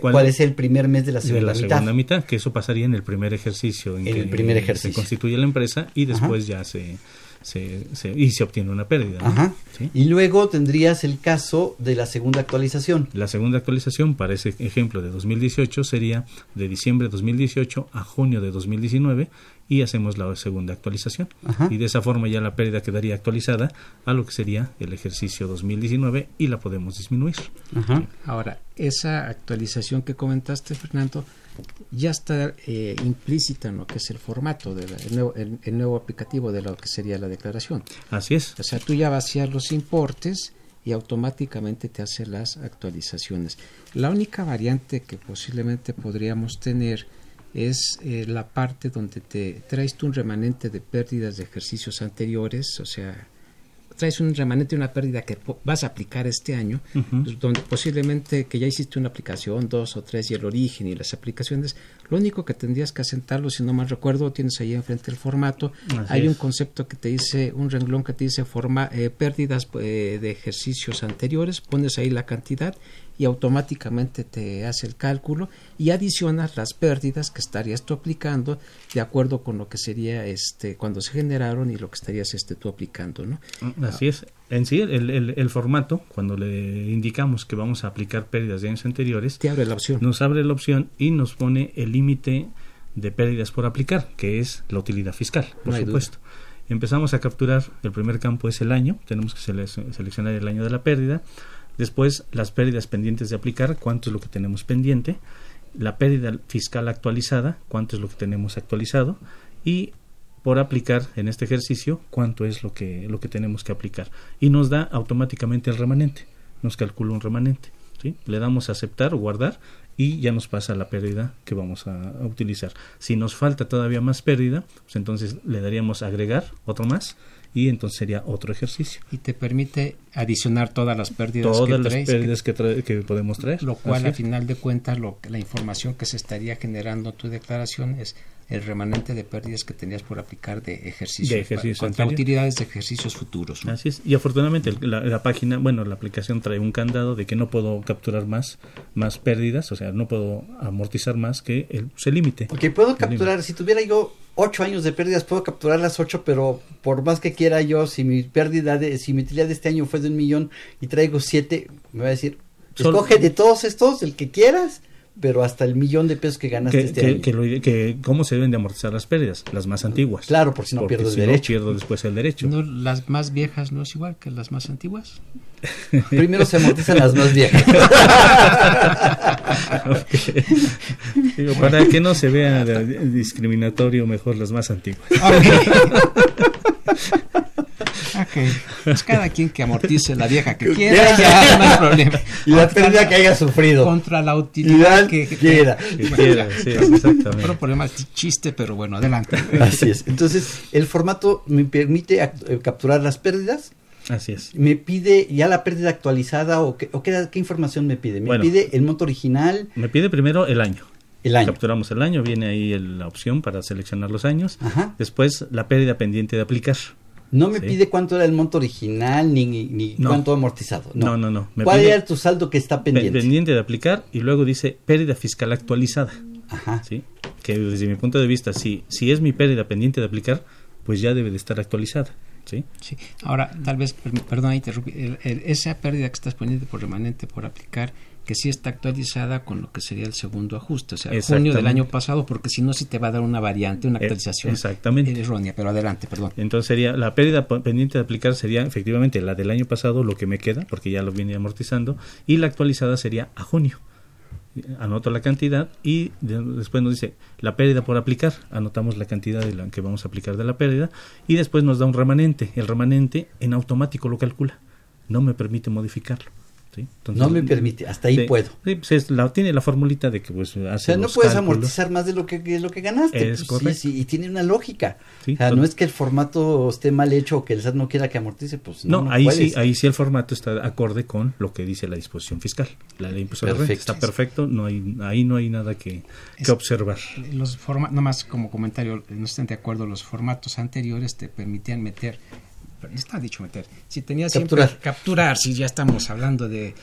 ¿Cuál-
cuál, es el primer mes de la segunda
de la
mitad.
segunda mitad, que eso pasaría en el primer ejercicio en
En
que
el primer
se
ejercicio.
constituye la empresa y después ya se, se, se- y se obtiene una pérdida. ¿no?
Ajá.
¿Sí?
Y luego tendrías el caso de la segunda actualización.
La segunda actualización para ese ejemplo de 2018 sería de diciembre de 2018 a junio de 2019 y hacemos la segunda actualización.
Ajá.
Y de esa forma ya la pérdida quedaría actualizada a lo que sería el ejercicio 2019 y la podemos disminuir.
Ahora, esa actualización que comentaste, Fernando, ya está eh, implícita en lo que es el formato, del nuevo, el, el nuevo aplicativo de lo que sería la declaración.
Así es.
O sea, tú ya vacías los importes y automáticamente te hace las actualizaciones. La única variante que posiblemente podríamos tener es eh, la parte donde te traes tú un remanente de pérdidas de ejercicios anteriores, o sea, traes un remanente una pérdida que vas a aplicar este año, pues, donde posiblemente que ya hiciste una aplicación, dos o tres, y el origen y las aplicaciones, lo único que tendrías que asentarlo, si no mal recuerdo, tienes ahí enfrente el formato,
Así
hay un concepto que te dice, un renglón que te dice forma, eh, pérdidas eh, de ejercicios anteriores, pones ahí la cantidad y automáticamente te hace el cálculo y adicionas las pérdidas que estarías tú aplicando de acuerdo con lo que sería este cuando se generaron y lo que estarías este tú aplicando, ¿no?
Así es. En sí, el, el- el formato, cuando le indicamos que vamos a aplicar pérdidas de años anteriores,
te abre la opción.
Nos abre la opción y nos pone el límite de pérdidas por aplicar, que es la utilidad fiscal, por
No
supuesto. Empezamos a capturar, el primer campo es el año, tenemos que sele- seleccionar el año de la pérdida, después las pérdidas pendientes de aplicar, cuánto es lo que tenemos pendiente, la pérdida fiscal actualizada, cuánto es lo que tenemos actualizado, y por aplicar en este ejercicio cuánto es lo que, lo que tenemos que aplicar. Y nos da automáticamente el remanente, nos calcula un remanente. ¿sí? Le damos a aceptar o guardar y ya nos pasa la pérdida que vamos a, a utilizar. Si nos falta todavía más pérdida, pues entonces le daríamos agregar otro más y entonces sería otro ejercicio.
Y te permite adicionar todas las pérdidas
Todas
que
las
traes,
pérdidas que, trae- que podemos traer.
Lo cual, a final de cuentas, lo, la información que se estaría generando en tu declaración es el remanente de pérdidas que tenías por aplicar de ejercicios,
De ejercicios
contra utilidades de ejercicios futuros. ¿no?
Así es. Y afortunadamente el- la, la página, bueno, la aplicación trae un candado de que no puedo capturar más, más pérdidas, o sea, no puedo amortizar más que el, se límite.
Ok, puedo capturar, si tuviera yo ocho años de pérdidas, puedo capturar las ocho, pero por más que quiera yo, si mi pérdida, de, si mi utilidad de este año fue de un millón y traigo siete, me va a decir, escoge de todos estos, el que quieras, pero hasta el millón de pesos que ganaste
que,
este
que-
año.
que lo- que cómo se deben de amortizar las pérdidas, las más antiguas.
Claro, porque si no pierdo el derecho.
pierdo después el derecho.
¿No, ¿Las más viejas no es igual que las más antiguas? <laughs>
Primero se amortizan las más viejas. <laughs>
Digo, para que no se vea discriminatorio, mejor las más antiguas. <laughs>
Ok, pues cada quien que amortice la vieja que
Que
quiera, ya no hay <laughs> problema.
Y la
Contra
pérdida que haya sufrido.
Contra la utilidad que, que-
quiera.
Que quiera, sí, exactamente.
Otro problema, chiste, pero bueno, adelante.
Así es. Entonces, el formato me permite eh, capturar las pérdidas.
Así es.
Me pide ya la pérdida actualizada o qué, o qué, qué información me pide. Me
Bueno.
pide el monto original,
Me pide primero el año.
el año.
Capturamos el año, viene ahí el- la opción para seleccionar los años.
Ajá.
Después la pérdida pendiente de aplicar.
No me
Sí.
pide cuánto era el monto original ni, ni
No.
cuánto amortizado. No,
No, no, no. Me
¿Cuál
pide-
era tu saldo que está
Pe-
pendiente?
pendiente de aplicar y luego dice pérdida fiscal actualizada.
Ajá.
¿sí? Que desde mi punto de vista, si, si es mi pérdida pendiente de aplicar, pues ya debe de estar actualizada. ¿sí?
Sí. Ahora, tal vez, per- perdón, interrumpí, el- el- esa pérdida que estás pendiente por remanente por aplicar, que sí está actualizada con lo que sería el segundo ajuste, o sea, junio del año pasado, porque si no, sí te va a dar una variante, una
Eh,
actualización
exactamente.
errónea, pero adelante, perdón.
Entonces sería la pérdida pendiente de aplicar sería efectivamente la del año pasado, lo que me queda, porque ya lo viene amortizando, y la actualizada sería a junio. Anoto la cantidad y de- después nos dice la pérdida por aplicar, anotamos la cantidad de la que vamos a aplicar de la pérdida y después nos da un remanente. El remanente en automático lo calcula, no me permite modificarlo. ¿Sí? Entonces,
No me permite, hasta ahí
sí,
puedo.
sí, pues es la, tiene la formulita de que pues hace
O sea, no puedes
cálculos.
amortizar más de lo que, de lo que ganaste.
Es
Pues,
correcto.
sí, sí, y tiene una lógica.
Sí,
o sea,
todo-
no es que el formato esté mal hecho o que el SAT no quiera que amortice, pues no,
No,
no
ahí
puedes.
sí, ahí sí el formato está acorde con lo que dice la disposición fiscal. La ley renta está perfecto, no hay, ahí no hay nada que, que
Es-
observar.
Los forma nomás como comentario, no estén de acuerdo, los formatos anteriores te permitían meter, está dicho meter, si tenías siempre
Capturar.
capturar, si ya estamos hablando de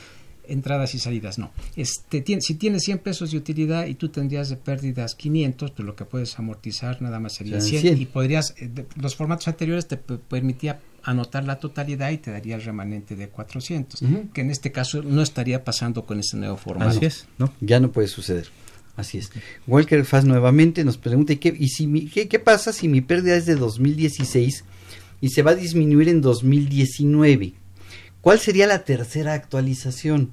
entradas y salidas, no. Este, tien- si tienes 100 pesos de utilidad y tú tendrías de pérdidas 500, pues lo que puedes amortizar nada más sería
Serán
100,
100.
y podrías, eh, de- los formatos anteriores te permitía anotar la totalidad y te daría el remanente de 400,
Ujú.
que en este caso no estaría pasando con este nuevo formato.
Así es, ¿no?
Ya no puede suceder. Así es. Walker Faz nuevamente nos pregunta, ¿y, qué, y si mi- qué, qué pasa si mi pérdida es de 2016 y se va a disminuir en 2019? ¿Cuál sería la tercera actualización?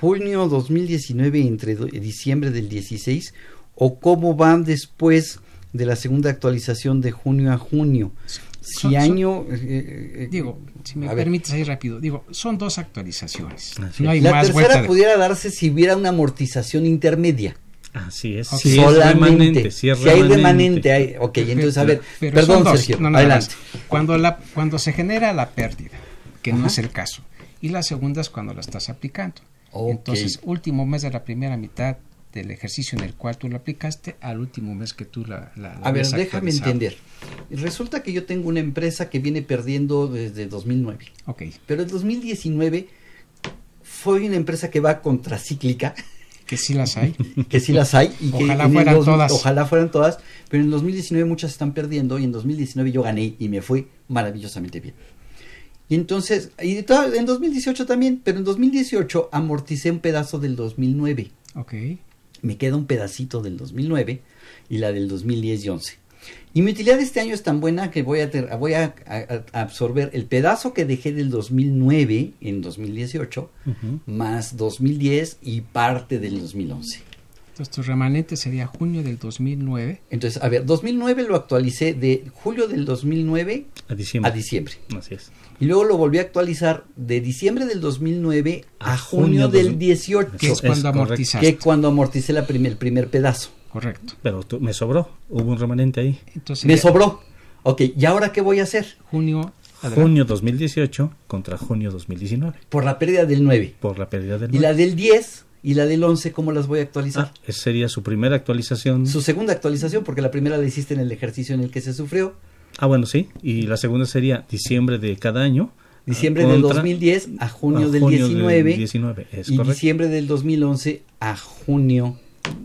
¿Junio 2019 entre do- diciembre del 16? ¿O cómo van después de la segunda actualización de junio a junio? Si
Son- son-
año... eh, eh,
Digo, si me permites ahí rápido, digo, son dos actualizaciones. No hay
la
más
tercera
de-
pudiera darse si hubiera una amortización intermedia.
Así es.
Ok.
Si es
solamente.
remanente, si es
si hay
remanente.
hay, ok, entonces a ver,
Pero
perdón
dos.
Sergio,
No, no,
adelante.
Cuando, la, cuando se genera la pérdida, que no es el caso, y la segunda es cuando la estás aplicando.
Ok.
Entonces, último mes de la primera mitad del ejercicio en el cual tú lo aplicaste al último mes que tú la... la- la
A ver, déjame entender. Resulta que yo tengo una empresa que viene perdiendo desde 2009,
Ok.
pero en 2019 fue una empresa que va contracíclica,
Que sí las hay. <laughs>
que sí las hay y que
Ojalá
el
fueran
dos-
todas.
Ojalá fueran todas, pero en 2019 muchas están perdiendo y en 2019 yo gané y me fue maravillosamente bien. Y entonces, y en 2018 también, pero en 2018 amorticé un pedazo del 2009.
Ok.
me queda un pedacito del 2009 y la del 2010 y 11. Y mi utilidad de este año es tan buena que voy a, voy a, absorber el pedazo que dejé del 2009 en 2018, más 2010 y parte del 2011.
Entonces tu remanente sería junio del 2009.
Entonces, a ver, 2009 lo actualicé de julio del 2009
a diciembre.
A diciembre.
Así es.
Y luego lo volví a actualizar de diciembre del 2009 a, junio, del 18.
Que es cuando amortizaste.
Que cuando amorticé la primer, el primer pedazo.
Correcto.
Pero me sobró, hubo un remanente ahí.
Entonces, me sobró. Ok, ¿y ahora qué voy a hacer?
Junio.
Junio 2018 contra junio 2019.
Por la pérdida del 9.
Por la pérdida del 9.
Y la del 10 y la del 11, ¿cómo las voy a actualizar?
Ah, esa sería su primera actualización.
Su segunda actualización, porque la primera la hiciste en el ejercicio en el que se sufrió.
Ah, bueno, sí. Y la segunda sería diciembre de cada año.
Diciembre del 2010 a junio, del 19.
Del 19 es
y diciembre del 2011 a junio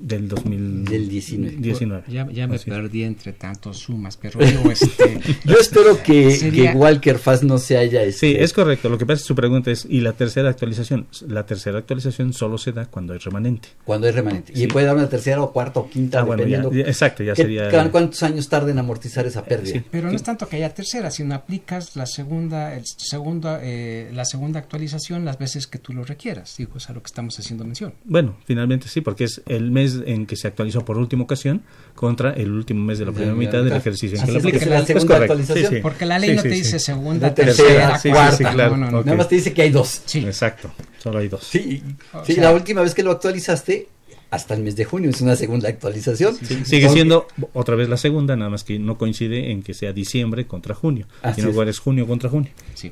del 2019. 19.
Ya, ya me perdí entre tantos sumas, pero yo, este, <laughs>
yo espero que, que, Walker Fast no se haya... Este...
Sí, es correcto. Lo que pasa es que su pregunta es, ¿y la tercera actualización? La tercera actualización solo se da cuando hay remanente.
Cuando hay remanente. Y puede dar una tercera o cuarta o quinta,
ah, dependiendo... exacto, ya sería...
¿Cuántos años tarda en amortizar esa pérdida?
pero no es tanto que haya tercera, sino aplicas la segunda, el segunda, eh, la segunda actualización las veces que tú lo requieras. Digo, es a lo que estamos haciendo mención.
Bueno, finalmente sí, porque es el mes en que se actualizó por última ocasión contra el último mes de la primera mitad del ejercicio en que
lo aplica. La segunda actualización.
Porque la ley no te dice segunda, tercera, cuarta.
Nada más te dice que hay dos.
Exacto, solo hay dos.
Sí, sí la última vez que lo actualizaste hasta el mes de junio, es una segunda actualización.
sigue siendo otra vez la segunda, nada más que no coincide en que sea diciembre contra junio, sino igual es junio contra junio.
Sí.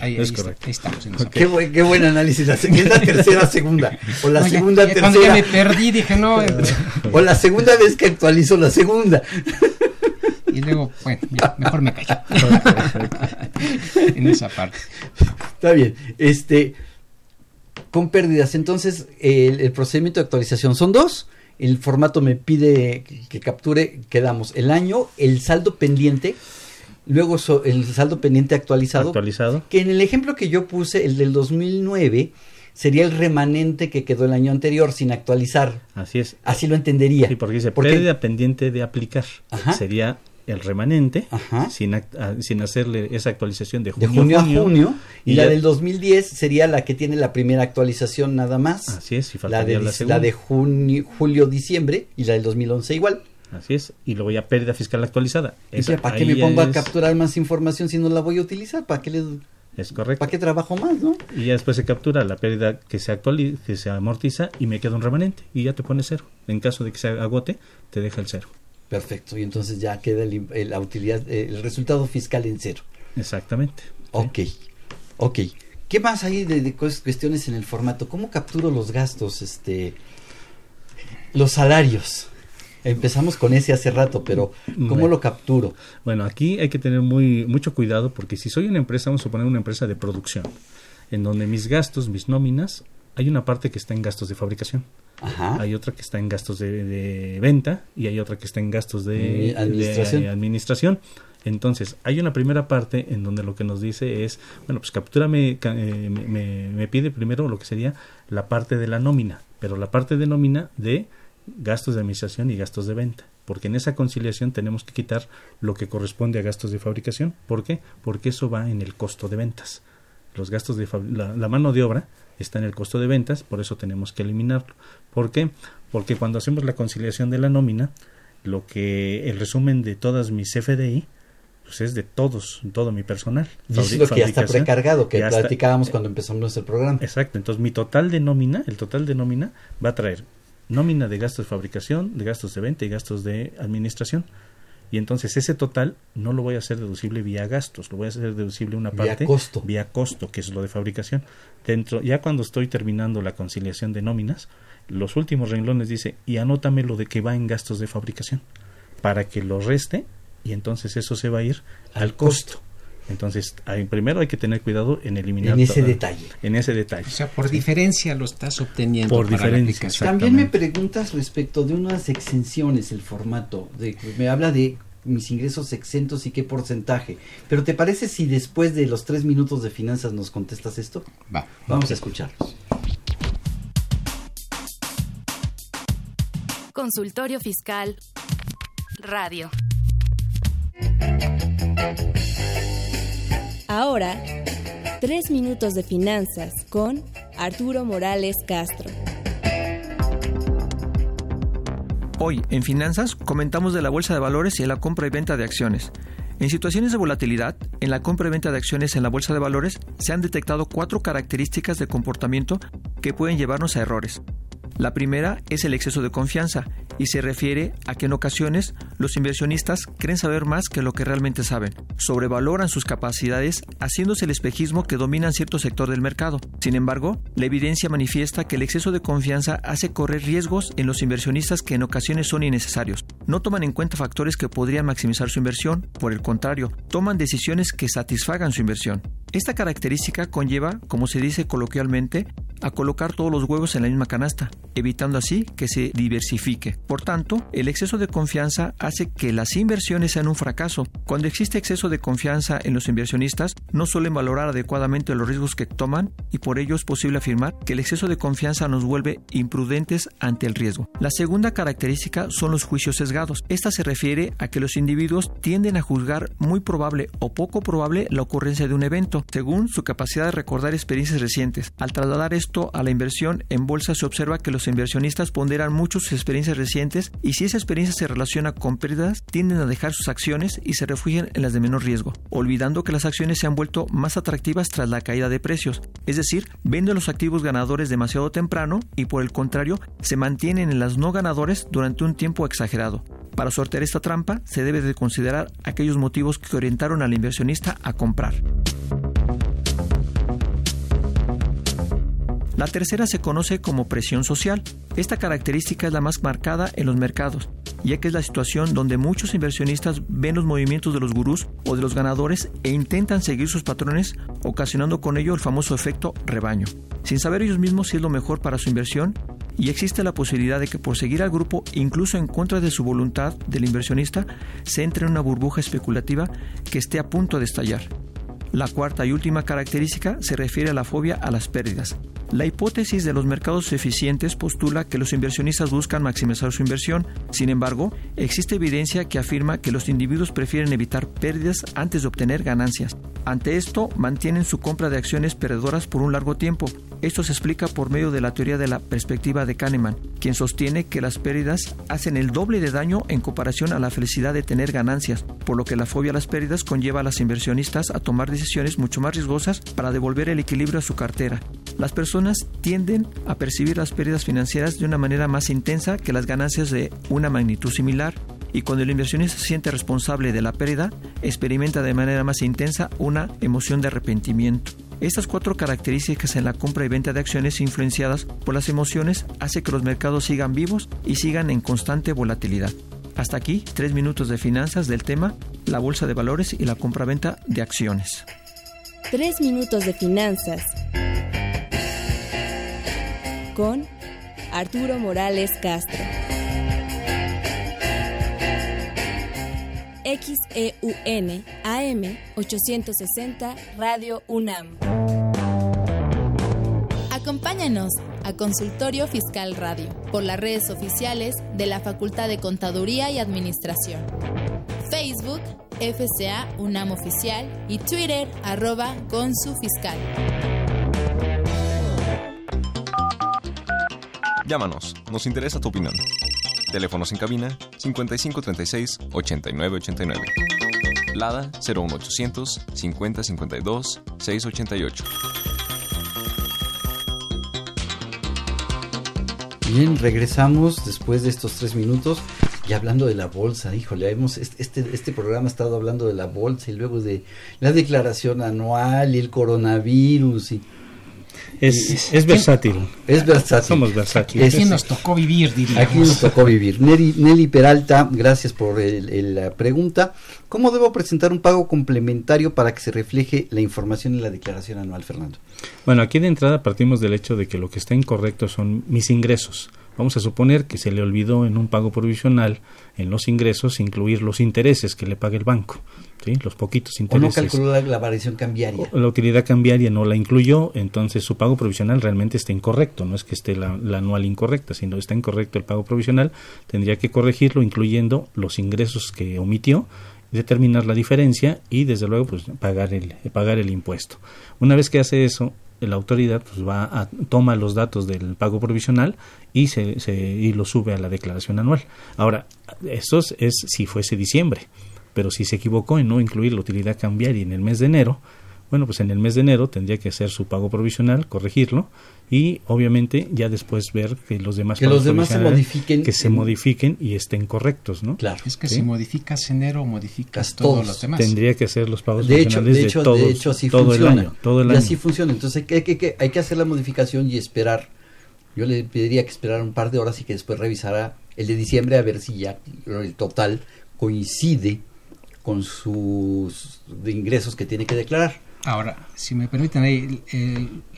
Ahí, es correcto.
estamos
qué, buen, qué, buen análisis. La, es la tercera segunda. O la segunda tercera.
Cuando ya me perdí dije no.
o la segunda vez que actualizo la segunda.
Y luego, bueno, mejor me callo. <laughs> en esa parte.
Está bien. Este, con pérdidas, entonces el, el procedimiento de actualización son dos el formato me pide que capture, quedamos el año, el saldo pendiente, Luego el saldo pendiente actualizado,
actualizado.
Que en el ejemplo que yo puse, el del 2009, sería el remanente que quedó el año anterior sin actualizar.
Así es.
Así lo entendería.
Sí, porque dice pérdida pendiente de aplicar. Sería el remanente sin, sin hacerle esa actualización de junio,
a junio. Y, la del 2010 sería la que tiene la primera actualización nada más.
Así es, y
la de, la, la de junio, julio, diciembre y la del 2011 igual.
Así es, y luego ya pérdida fiscal actualizada.
¿Para qué me pongo a capturar más información si no la voy a utilizar? ¿Para qué le
es correcto.
¿Para qué trabajo más, no?
Y ya después se captura la pérdida que se actualiza, que se amortiza y me queda un remanente y ya te pone cero. En caso de que se agote, te deja el cero.
Perfecto, y entonces ya queda la utilidad, el resultado fiscal en cero.
Exactamente.
Ok, ok. ¿Qué más hay de, de, cuestiones en el formato? ¿Cómo capturo los gastos, este, los salarios? Empezamos con ese hace rato, pero ¿cómo lo capturo?
Bueno, aquí hay que tener muy mucho cuidado porque si soy una empresa, vamos a suponer una empresa de producción, en donde mis gastos, mis nóminas, hay una parte que está en gastos de fabricación. Hay otra que está en gastos de, venta y hay otra que está en gastos de administración. Entonces, hay una primera parte en donde lo que nos dice es, bueno, pues captura me, me, me, pide primero lo que sería la parte de la nómina, pero la parte de nómina de gastos de administración y gastos de venta, porque en esa conciliación tenemos que quitar lo que corresponde a gastos de fabricación. ¿Por qué? Porque eso va en el costo de ventas. Los gastos de la, mano de obra está en el costo de ventas, por eso tenemos que eliminarlo. ¿Por qué? Porque cuando hacemos la conciliación de la nómina, lo que el resumen de todas mis FDI pues es de todos, todo mi personal.
Y es lo que ya está precargado, que platicábamos cuando empezamos nuestro programa.
Exacto, entonces mi total de nómina, el total de nómina va a traer nómina de gastos de fabricación, de gastos de venta y gastos de administración. Y entonces ese total no lo voy a hacer deducible vía gastos, lo voy a hacer deducible una parte
vía costo,
vía costo que es lo de fabricación. Dentro, ya cuando estoy terminando la conciliación de nóminas, los últimos renglones dice y anótame lo de que va en gastos de fabricación para que lo reste y entonces eso se va a ir al, costo. Entonces, primero hay que tener cuidado en eliminar.
En ese detalle.
En ese detalle.
O sea, por diferencia lo estás obteniendo.
Por diferencia.
También me preguntas respecto de unas exenciones, el formato. De, me habla de mis ingresos exentos y qué porcentaje. Pero ¿te parece si después de los tres minutos de finanzas nos contestas esto?
Va.
Vamos a escucharlos.
Consultorio Fiscal Radio.
Ahora, tres minutos de finanzas con Arturo Morales Castro.
Hoy, en Finanzas, comentamos de la bolsa de valores y de la compra y venta de acciones. En situaciones de volatilidad, en la compra y venta de acciones en la bolsa de valores, se han detectado cuatro características de comportamiento que pueden llevarnos a errores. La primera es el exceso de confianza y se refiere a que en ocasiones los inversionistas creen saber más que lo que realmente saben, sobrevaloran sus capacidades haciéndose el espejismo que domina cierto sector del mercado. Sin embargo, la evidencia manifiesta que el exceso de confianza hace correr riesgos en los inversionistas que en ocasiones son innecesarios. No toman en cuenta factores que podrían maximizar su inversión, por el contrario, toman decisiones que satisfagan su inversión. Esta característica conlleva, como se dice coloquialmente, a colocar todos los huevos en la misma canasta, evitando así que se diversifique. Por tanto, el exceso de confianza hace que las inversiones sean un fracaso. Cuando existe exceso de confianza en los inversionistas, no suelen valorar adecuadamente los riesgos que toman y por ello es posible afirmar que el exceso de confianza nos vuelve imprudentes ante el riesgo. La segunda característica son los juicios sesgados. Esta se refiere a que los individuos tienden a juzgar muy probable o poco probable la ocurrencia de un evento, según su capacidad de recordar experiencias recientes. Al trasladar esto a la inversión en bolsa se observa que los inversionistas ponderan mucho sus experiencias recientes y si esa experiencia se relaciona con pérdidas, tienden a dejar sus acciones y se refugian en las de menor riesgo, olvidando que las acciones se han vuelto más atractivas tras la caída de precios, es decir, venden los activos ganadores demasiado temprano y por el contrario se mantienen en las no ganadores durante un tiempo exagerado. Para sortear esta trampa se debe de considerar aquellos motivos que orientaron al inversionista a comprar. La tercera se conoce como presión social. Esta característica es la más marcada en los mercados, ya que es la situación donde muchos inversionistas ven los movimientos de los gurús o de los ganadores e intentan seguir sus patrones, ocasionando con ello el famoso efecto rebaño. Sin saber ellos mismos si es lo mejor para su inversión, y existe la posibilidad de que por seguir al grupo, incluso en contra de su voluntad del inversionista, se entre en una burbuja especulativa que esté a punto de estallar. La cuarta y última característica se refiere a la fobia a las pérdidas. La hipótesis de los mercados eficientes postula que los inversionistas buscan maximizar su inversión. Sin embargo, existe evidencia que afirma que los individuos prefieren evitar pérdidas antes de obtener ganancias. Ante esto, mantienen su compra de acciones perdedoras por un largo tiempo. Esto se explica por medio de la teoría de la perspectiva de Kahneman, quien sostiene que las pérdidas hacen el doble de daño en comparación a la felicidad de tener ganancias, por lo que la fobia a las pérdidas conlleva a los inversionistas a tomar decisiones mucho más riesgosas para devolver el equilibrio a su cartera. Las personas tienden a percibir las pérdidas financieras de una manera más intensa que las ganancias de una magnitud similar y cuando el inversionista se siente responsable de la pérdida, experimenta de manera más intensa una emoción de arrepentimiento. Estas cuatro características en la compra y venta de acciones influenciadas por las emociones hace que los mercados sigan vivos y sigan en constante volatilidad. Hasta aquí, tres minutos de finanzas del tema, la bolsa de valores y la compra-venta de acciones.
Tres minutos de finanzas con Arturo Morales Castro. XEUN AM 860 Radio UNAM.
Acompáñanos a Consultorio Fiscal Radio por las redes oficiales de la Facultad de Contaduría y Administración. Facebook, FCA UNAM Oficial y Twitter arroba Consu Fiscal.
Llámanos, nos interesa tu opinión. Teléfonos en cabina 5536 8989. Lada 01800 5052 688.
Bien, regresamos después de estos tres minutos. Y hablando de la bolsa, híjole, hemos, este, este programa ha estado hablando de la bolsa y luego de la declaración anual y el coronavirus y
es, es, versátil.
Es versátil.
Somos versátiles.
Aquí nos tocó vivir, diríamos.
Aquí nos tocó vivir. Nelly, Nelly Peralta, gracias por el, el, la pregunta. ¿Cómo debo presentar un pago complementario para que se refleje la información en la declaración anual, Fernando?
Bueno, aquí de entrada partimos del hecho de que lo que está incorrecto son mis ingresos. Vamos a suponer que se le olvidó en un pago provisional en los ingresos incluir los intereses que le paga el banco, ¿sí? los poquitos
O no
intereses.
calculó la, la variación cambiaria.
La utilidad cambiaria no la incluyó, entonces su pago provisional realmente está incorrecto. No es que esté la, la anual incorrecta, sino está incorrecto el pago provisional. Tendría que corregirlo incluyendo los ingresos que omitió, determinar la diferencia y desde luego pues pagar el pagar el impuesto. Una vez que hace eso, la autoridad pues va a toma los datos del pago provisional y se, se y lo sube a la declaración anual. Ahora, eso es, es si fuese diciembre, pero si se equivocó en no incluir la utilidad cambiaria en el mes de enero, bueno, pues en el mes de enero tendría que hacer su pago provisional, corregirlo y obviamente ya después ver que los demás
Que los demás se modifiquen
que se
en-
modifiquen y estén correctos, ¿no?
Claro.
Es que
¿Sí?
si modificas enero, modificas
Todos.
todos los demás.
Tendría que hacer los pagos
De hecho,
provisionales
de hecho,
todos,
de hecho así
todo
funciona.
el año, todo el
y
año.
así funciona. Entonces hay que, que, hay que hacer la modificación y esperar. Yo le pediría que esperara un par de horas y que después revisara el de diciembre a ver si ya el total coincide con sus de ingresos que tiene que declarar.
Ahora, si me permiten, ahí,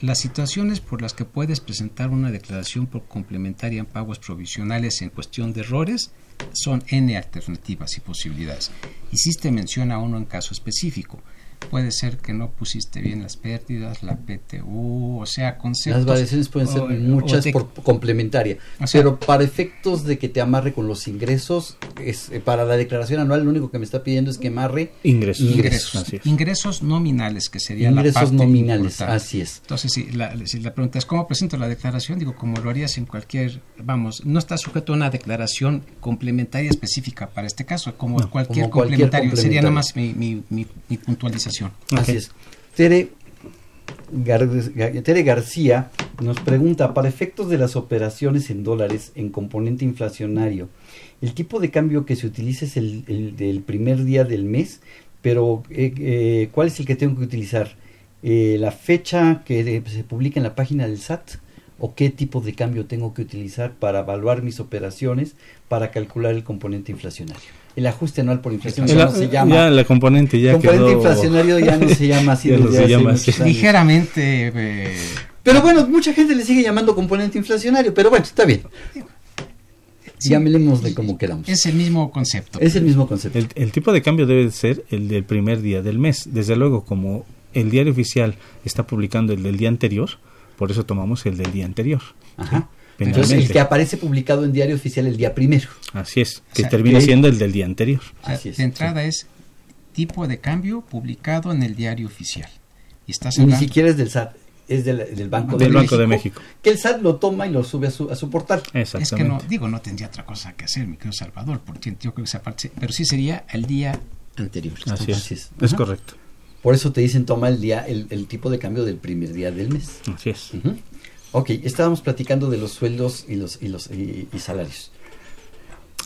las situaciones por las que puedes presentar una declaración por complementaria en pagos provisionales en cuestión de errores son N alternativas y posibilidades. Hiciste mención a uno en caso específico. Puede ser que no pusiste bien las pérdidas, la PTU, o sea, conceptos.
Las variaciones pueden ser
o-
muchas
o te-
por complementaria,
O sea-
pero para efectos de que te amarre con los ingresos, es, eh, para la declaración anual lo único que me está pidiendo es que amarre
Ingresos.
ingresos.
Así es.
Ingresos nominales, que sería la
Ingresos
parte
nominales,
importante.
así es.
Entonces, si la, si la pregunta es cómo presento la declaración, digo, como lo harías en cualquier, vamos, no está sujeto a una declaración complementaria específica para este caso, como
No,
cualquier
como cualquier
complementario. Sería nada más
complementario.
mi, mi, mi, mi puntualización.
Así es. Tere, Gar- Tere García nos pregunta, para efectos de las operaciones en dólares en componente inflacionario, el tipo de cambio que se utiliza es el, el del primer día del mes, pero eh, eh, ¿cuál es el que tengo que utilizar? Eh, ¿La fecha que se publica en la página del SAT? ¿O qué tipo de cambio tengo que utilizar para evaluar mis operaciones para calcular el componente inflacionario? El ajuste anual por inflación ya
La-
no se llama.
ya la componente ya
componente
quedó-
inflacionario ya no se llama <laughs> así
Ya no se llama así.
Ligeramente. eh,
Pero bueno, mucha gente le sigue llamando componente inflacionario, pero bueno, está bien.
Sí.
Llamémosle como queramos.
es el mismo concepto.
Es el mismo concepto.
El, el tipo de cambio debe ser el del primer día del mes. Desde luego, como el diario oficial está publicando el del día anterior, por eso tomamos el del día anterior.
Ajá.
¿sí?
Entonces, el que aparece publicado en diario oficial el día primero.
Así es, que
sea,
termina
que-
siendo el del día anterior.
O sea,
Así es,
de entrada es tipo de cambio publicado en el diario oficial. Y estás
Y ni siquiera es del SAT, es del, del Banco,
Del
de,
Banco
México,
de México.
Que el SAT lo toma y lo sube a su, a su portal.
Es que no,
Exactamente.
digo, no tendría otra cosa que hacer, mi querido Salvador, porque yo creo que esa parte, pero sí sería el día anterior.
Así es.
Así es.
Es
Ajá.
correcto.
Por eso te dicen toma el día, el, el tipo de cambio del primer día del mes.
Así es.
Ujú. Ok, estábamos platicando de los sueldos y los y los y, y salarios.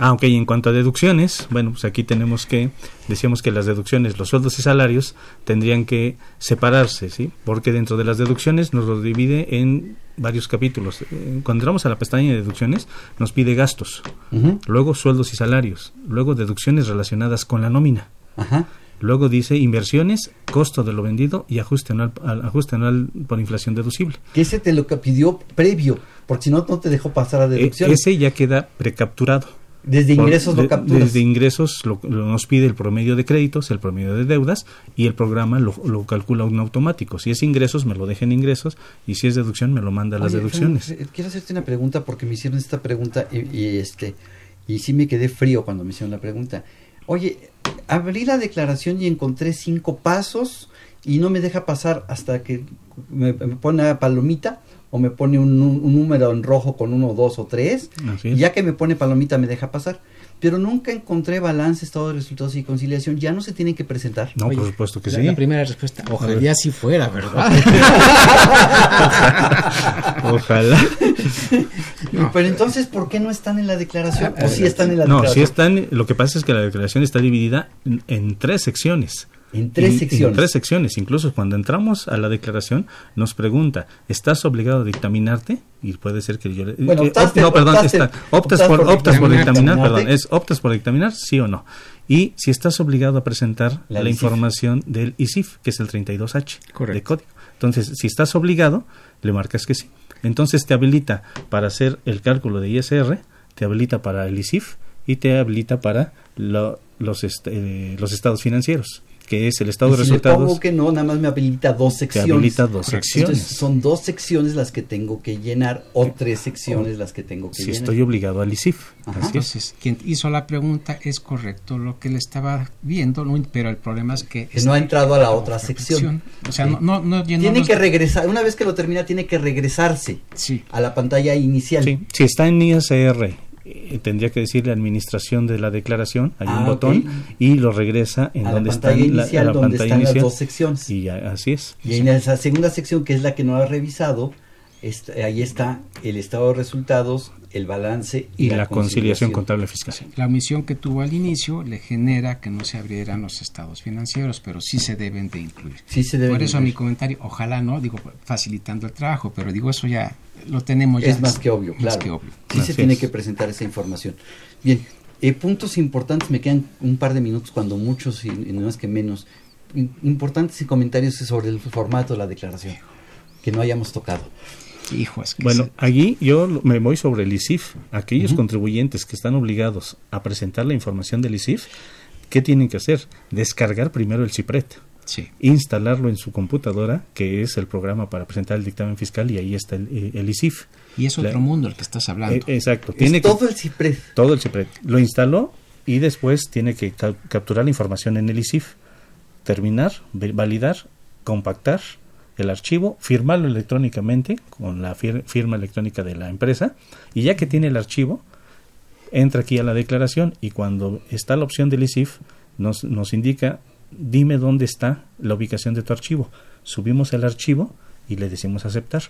Ah, ok, en cuanto a deducciones, bueno, pues aquí tenemos que, decíamos que las deducciones, los sueldos y salarios tendrían que separarse, ¿sí? Porque dentro de las deducciones nos lo divide en varios capítulos. Eh, Cuando entramos a la pestaña de deducciones, nos pide gastos,
Ujú.
luego sueldos y salarios, luego deducciones relacionadas con la nómina.
Ajá.
Luego dice inversiones, costo de lo vendido y ajuste anual, al- ajuste anual por inflación deducible.
Que ese te lo que pidió previo, porque si no, no te dejó pasar a
E-
deducciones.
ese ya queda precapturado.
Desde
Por-
ingresos lo capturas.
Desde ingresos lo, lo nos pide el promedio de créditos, el promedio de deudas y el programa lo, lo calcula un automático. Si es ingresos, me lo deja en ingresos y si es deducción, me lo manda a las
Oye,
deducciones.
Fran, eh, quiero hacerte una pregunta porque me hicieron esta pregunta y, y, este y sí me quedé frío cuando me hicieron la pregunta. Oye, abrí la declaración y encontré cinco pasos y no me deja pasar hasta que me, me pone una palomita o me pone un, número en rojo con uno, dos o tres.
Así
Y
es.
ya que me pone palomita me deja pasar. Pero nunca encontré balance, estado de resultados y conciliación. ¿Ya no se tienen que presentar?
No, por supuesto que
la,
sí.
la primera respuesta, ojalá así fuera, ¿verdad? <laughs>
Ojalá. <laughs>
Pero entonces, ¿por qué no están en la declaración? ¿O sí están en la
No,
declaración?
si están, lo que pasa es que la declaración está dividida en, en tres secciones.
En tres secciones.
En tres secciones. Incluso cuando entramos a la declaración, nos pregunta, ¿estás obligado a dictaminarte? Y puede ser que yo le...
Bueno, optaste-
no, perdón,
optaste-
está- optas,
optas
por,
por
optas por
dictaminar,
perdón, es optas por dictaminar, sí o no. Y si estás obligado a presentar
La
información del ISIF, que es el 32H
Correcto.
de código. Entonces, si estás obligado, le marcas que sí. Entonces te habilita para hacer el cálculo de ISR, te habilita para el ISIF y te habilita para lo- los, este, los estados financieros, que es el estado
Y
de
si
resultados.
pongo que no, nada más me habilita dos
Te
secciones.
habilita dos
Correcto.
secciones.
Entonces, son dos secciones las que tengo que llenar o tres secciones las que tengo que
Si
llenar.
estoy obligado al ISIF. Así es.
Entonces, quien hizo la pregunta es correcto lo que le estaba viendo, ¿no? pero el problema es que...
Que no ha entrado a la otra sección.
O sea, no, no, no llenó
Tiene
los-
que regresar, una vez que lo termina, tiene que regresarse a la pantalla inicial.
Sí, si está en ISR, eh, tendría que decirle administración de la declaración, hay
Ah,
un botón
ok.
y lo regresa en
A
donde está la,
inicial,
a la
donde
pantalla
están las dos secciones.
Y ya, así es.
Y en esa segunda sección, que es la que no ha revisado, está- ahí está el estado de resultados, el balance y,
Y la conciliación contable fiscal.
La omisión que tuvo al inicio le genera que no se abrieran los estados financieros, pero sí se deben de incluir.
Sí se deben
Por eso
incluir.
mi comentario, ojalá no, digo, facilitando el trabajo, pero digo, eso ya lo tenemos ya.
Es más que obvio,
más
claro.
que obvio.
Sí se tiene que presentar esa información. Bien, eh, puntos importantes, me quedan un par de minutos, cuando muchos y, y no más que menos. Importantes y comentarios sobre el formato de la declaración, que no hayamos tocado.
Hijo, es que
Bueno,
se-
allí yo me voy sobre el ISIF. Aquellos contribuyentes que están obligados a presentar la información del ISIF, ¿qué tienen que hacer? Descargar primero el CIPRET.
Sí.
Instalarlo en su computadora, que es el programa para presentar el dictamen fiscal, y ahí está el, eh, el ISIF.
Y es otro
La-
mundo el que estás hablando.
Eh, exacto.
Es
Tiene que-
todo el CIPRED.
todo el CIPRED. Lo instaló y después tiene que ca- capturar la información en el ISIF, terminar, validar, compactar el archivo, firmarlo electrónicamente con la fir- firma electrónica de la empresa y ya que tiene el archivo, entra aquí a la declaración y cuando está la opción del ISIF nos, nos indica dime dónde está la ubicación de tu archivo. Subimos el archivo y le decimos aceptar.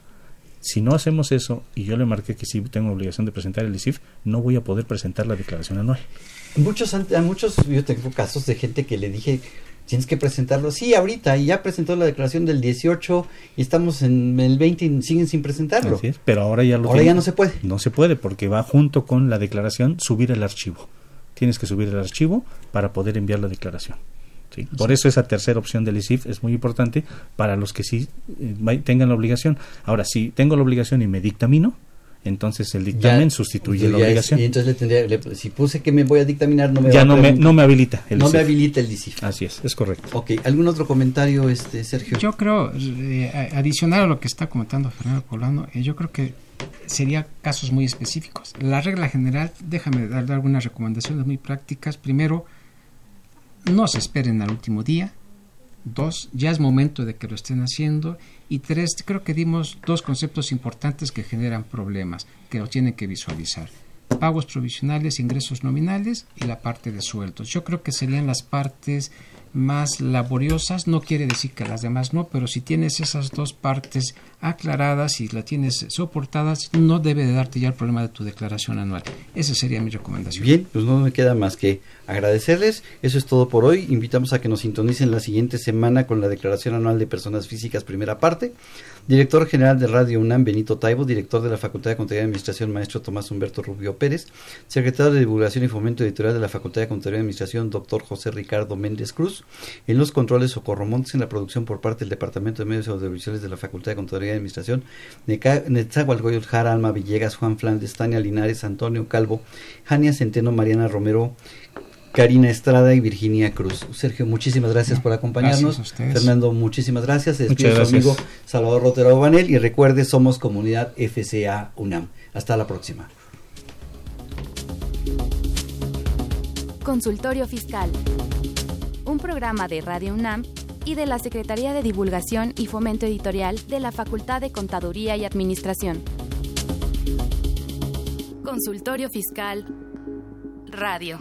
Si no hacemos eso y yo le marqué que sí tengo obligación de presentar el ISIF, no voy a poder presentar la declaración anual.
Muchos, muchos, yo tengo casos de gente que le dije, tienes que presentarlo, sí, ahorita, y ya presentó la declaración del 18 y estamos en el 20 y siguen sin presentarlo.
Así es, pero ahora ya lo
Ahora ya no se puede.
No se puede porque va junto con la declaración subir el archivo. Tienes que subir el archivo para poder enviar la declaración. ¿Sí? Por eso esa tercera opción del ISIF es muy importante para los que sí eh, tengan la obligación. Ahora, si tengo la obligación y me dictamino, entonces el dictamen
Ya-
sustituye
ya
la
es-
obligación.
y entonces le tendría, le- si puse que me voy a dictaminar, no me
ya
va a
no me, no me habilita el
No me
ISIF.
habilita el ISIF.
Así es, es correcto.
Ok, ¿algún otro comentario, este Sergio?
Yo creo, eh, a- adicional a lo que está comentando Fernando Poblano, eh, yo creo que sería casos muy específicos. La regla general, déjame darle algunas recomendaciones muy prácticas. Primero, no se esperen al último día. Dos, ya es momento de que lo estén haciendo. Y tres, creo que dimos dos conceptos importantes que generan problemas, que lo tienen que visualizar. Pagos provisionales, ingresos nominales y la parte de sueldos. Yo creo que serían las partes más laboriosas, no quiere decir que las demás no, pero si tienes esas dos partes aclaradas y las tienes soportadas, no debe de darte ya el problema de tu declaración anual. Esa sería mi recomendación.
Bien, pues no me queda más que agradecerles. Eso es todo por hoy. Invitamos a que nos sintonicen la siguiente semana con la Declaración Anual de Personas Físicas, primera parte. Director General de Radio UNAM, Benito Taibo. Director de la Facultad de Contaduría y Administración, Maestro Tomás Humberto Rubio Pérez. Secretario de Divulgación y Fomento Editorial de la Facultad de Contaduría y Administración, Doctor José Ricardo Méndez Cruz. En los controles, Socorro Montes. En la producción por parte del Departamento de Medios Audiovisuales de la Facultad de Contaduría y Administración, Netzahualcoyotl Jara, Alma Villegas, Juan Flandes, Tania Linares, Antonio Calvo, Jania Centeno, Mariana Romero, Karina Estrada y Virginia Cruz. Sergio, muchísimas gracias por acompañarnos.
Gracias a ustedes.
Fernando, muchísimas gracias. Se despide su
gracias.
amigo Salvador Rotero Banel y recuerde, somos comunidad FCA UNAM. Hasta la próxima.
Consultorio Fiscal. Un programa de Radio UNAM y de la Secretaría de Divulgación y Fomento Editorial de la Facultad de Contaduría y Administración. Consultorio Fiscal Radio.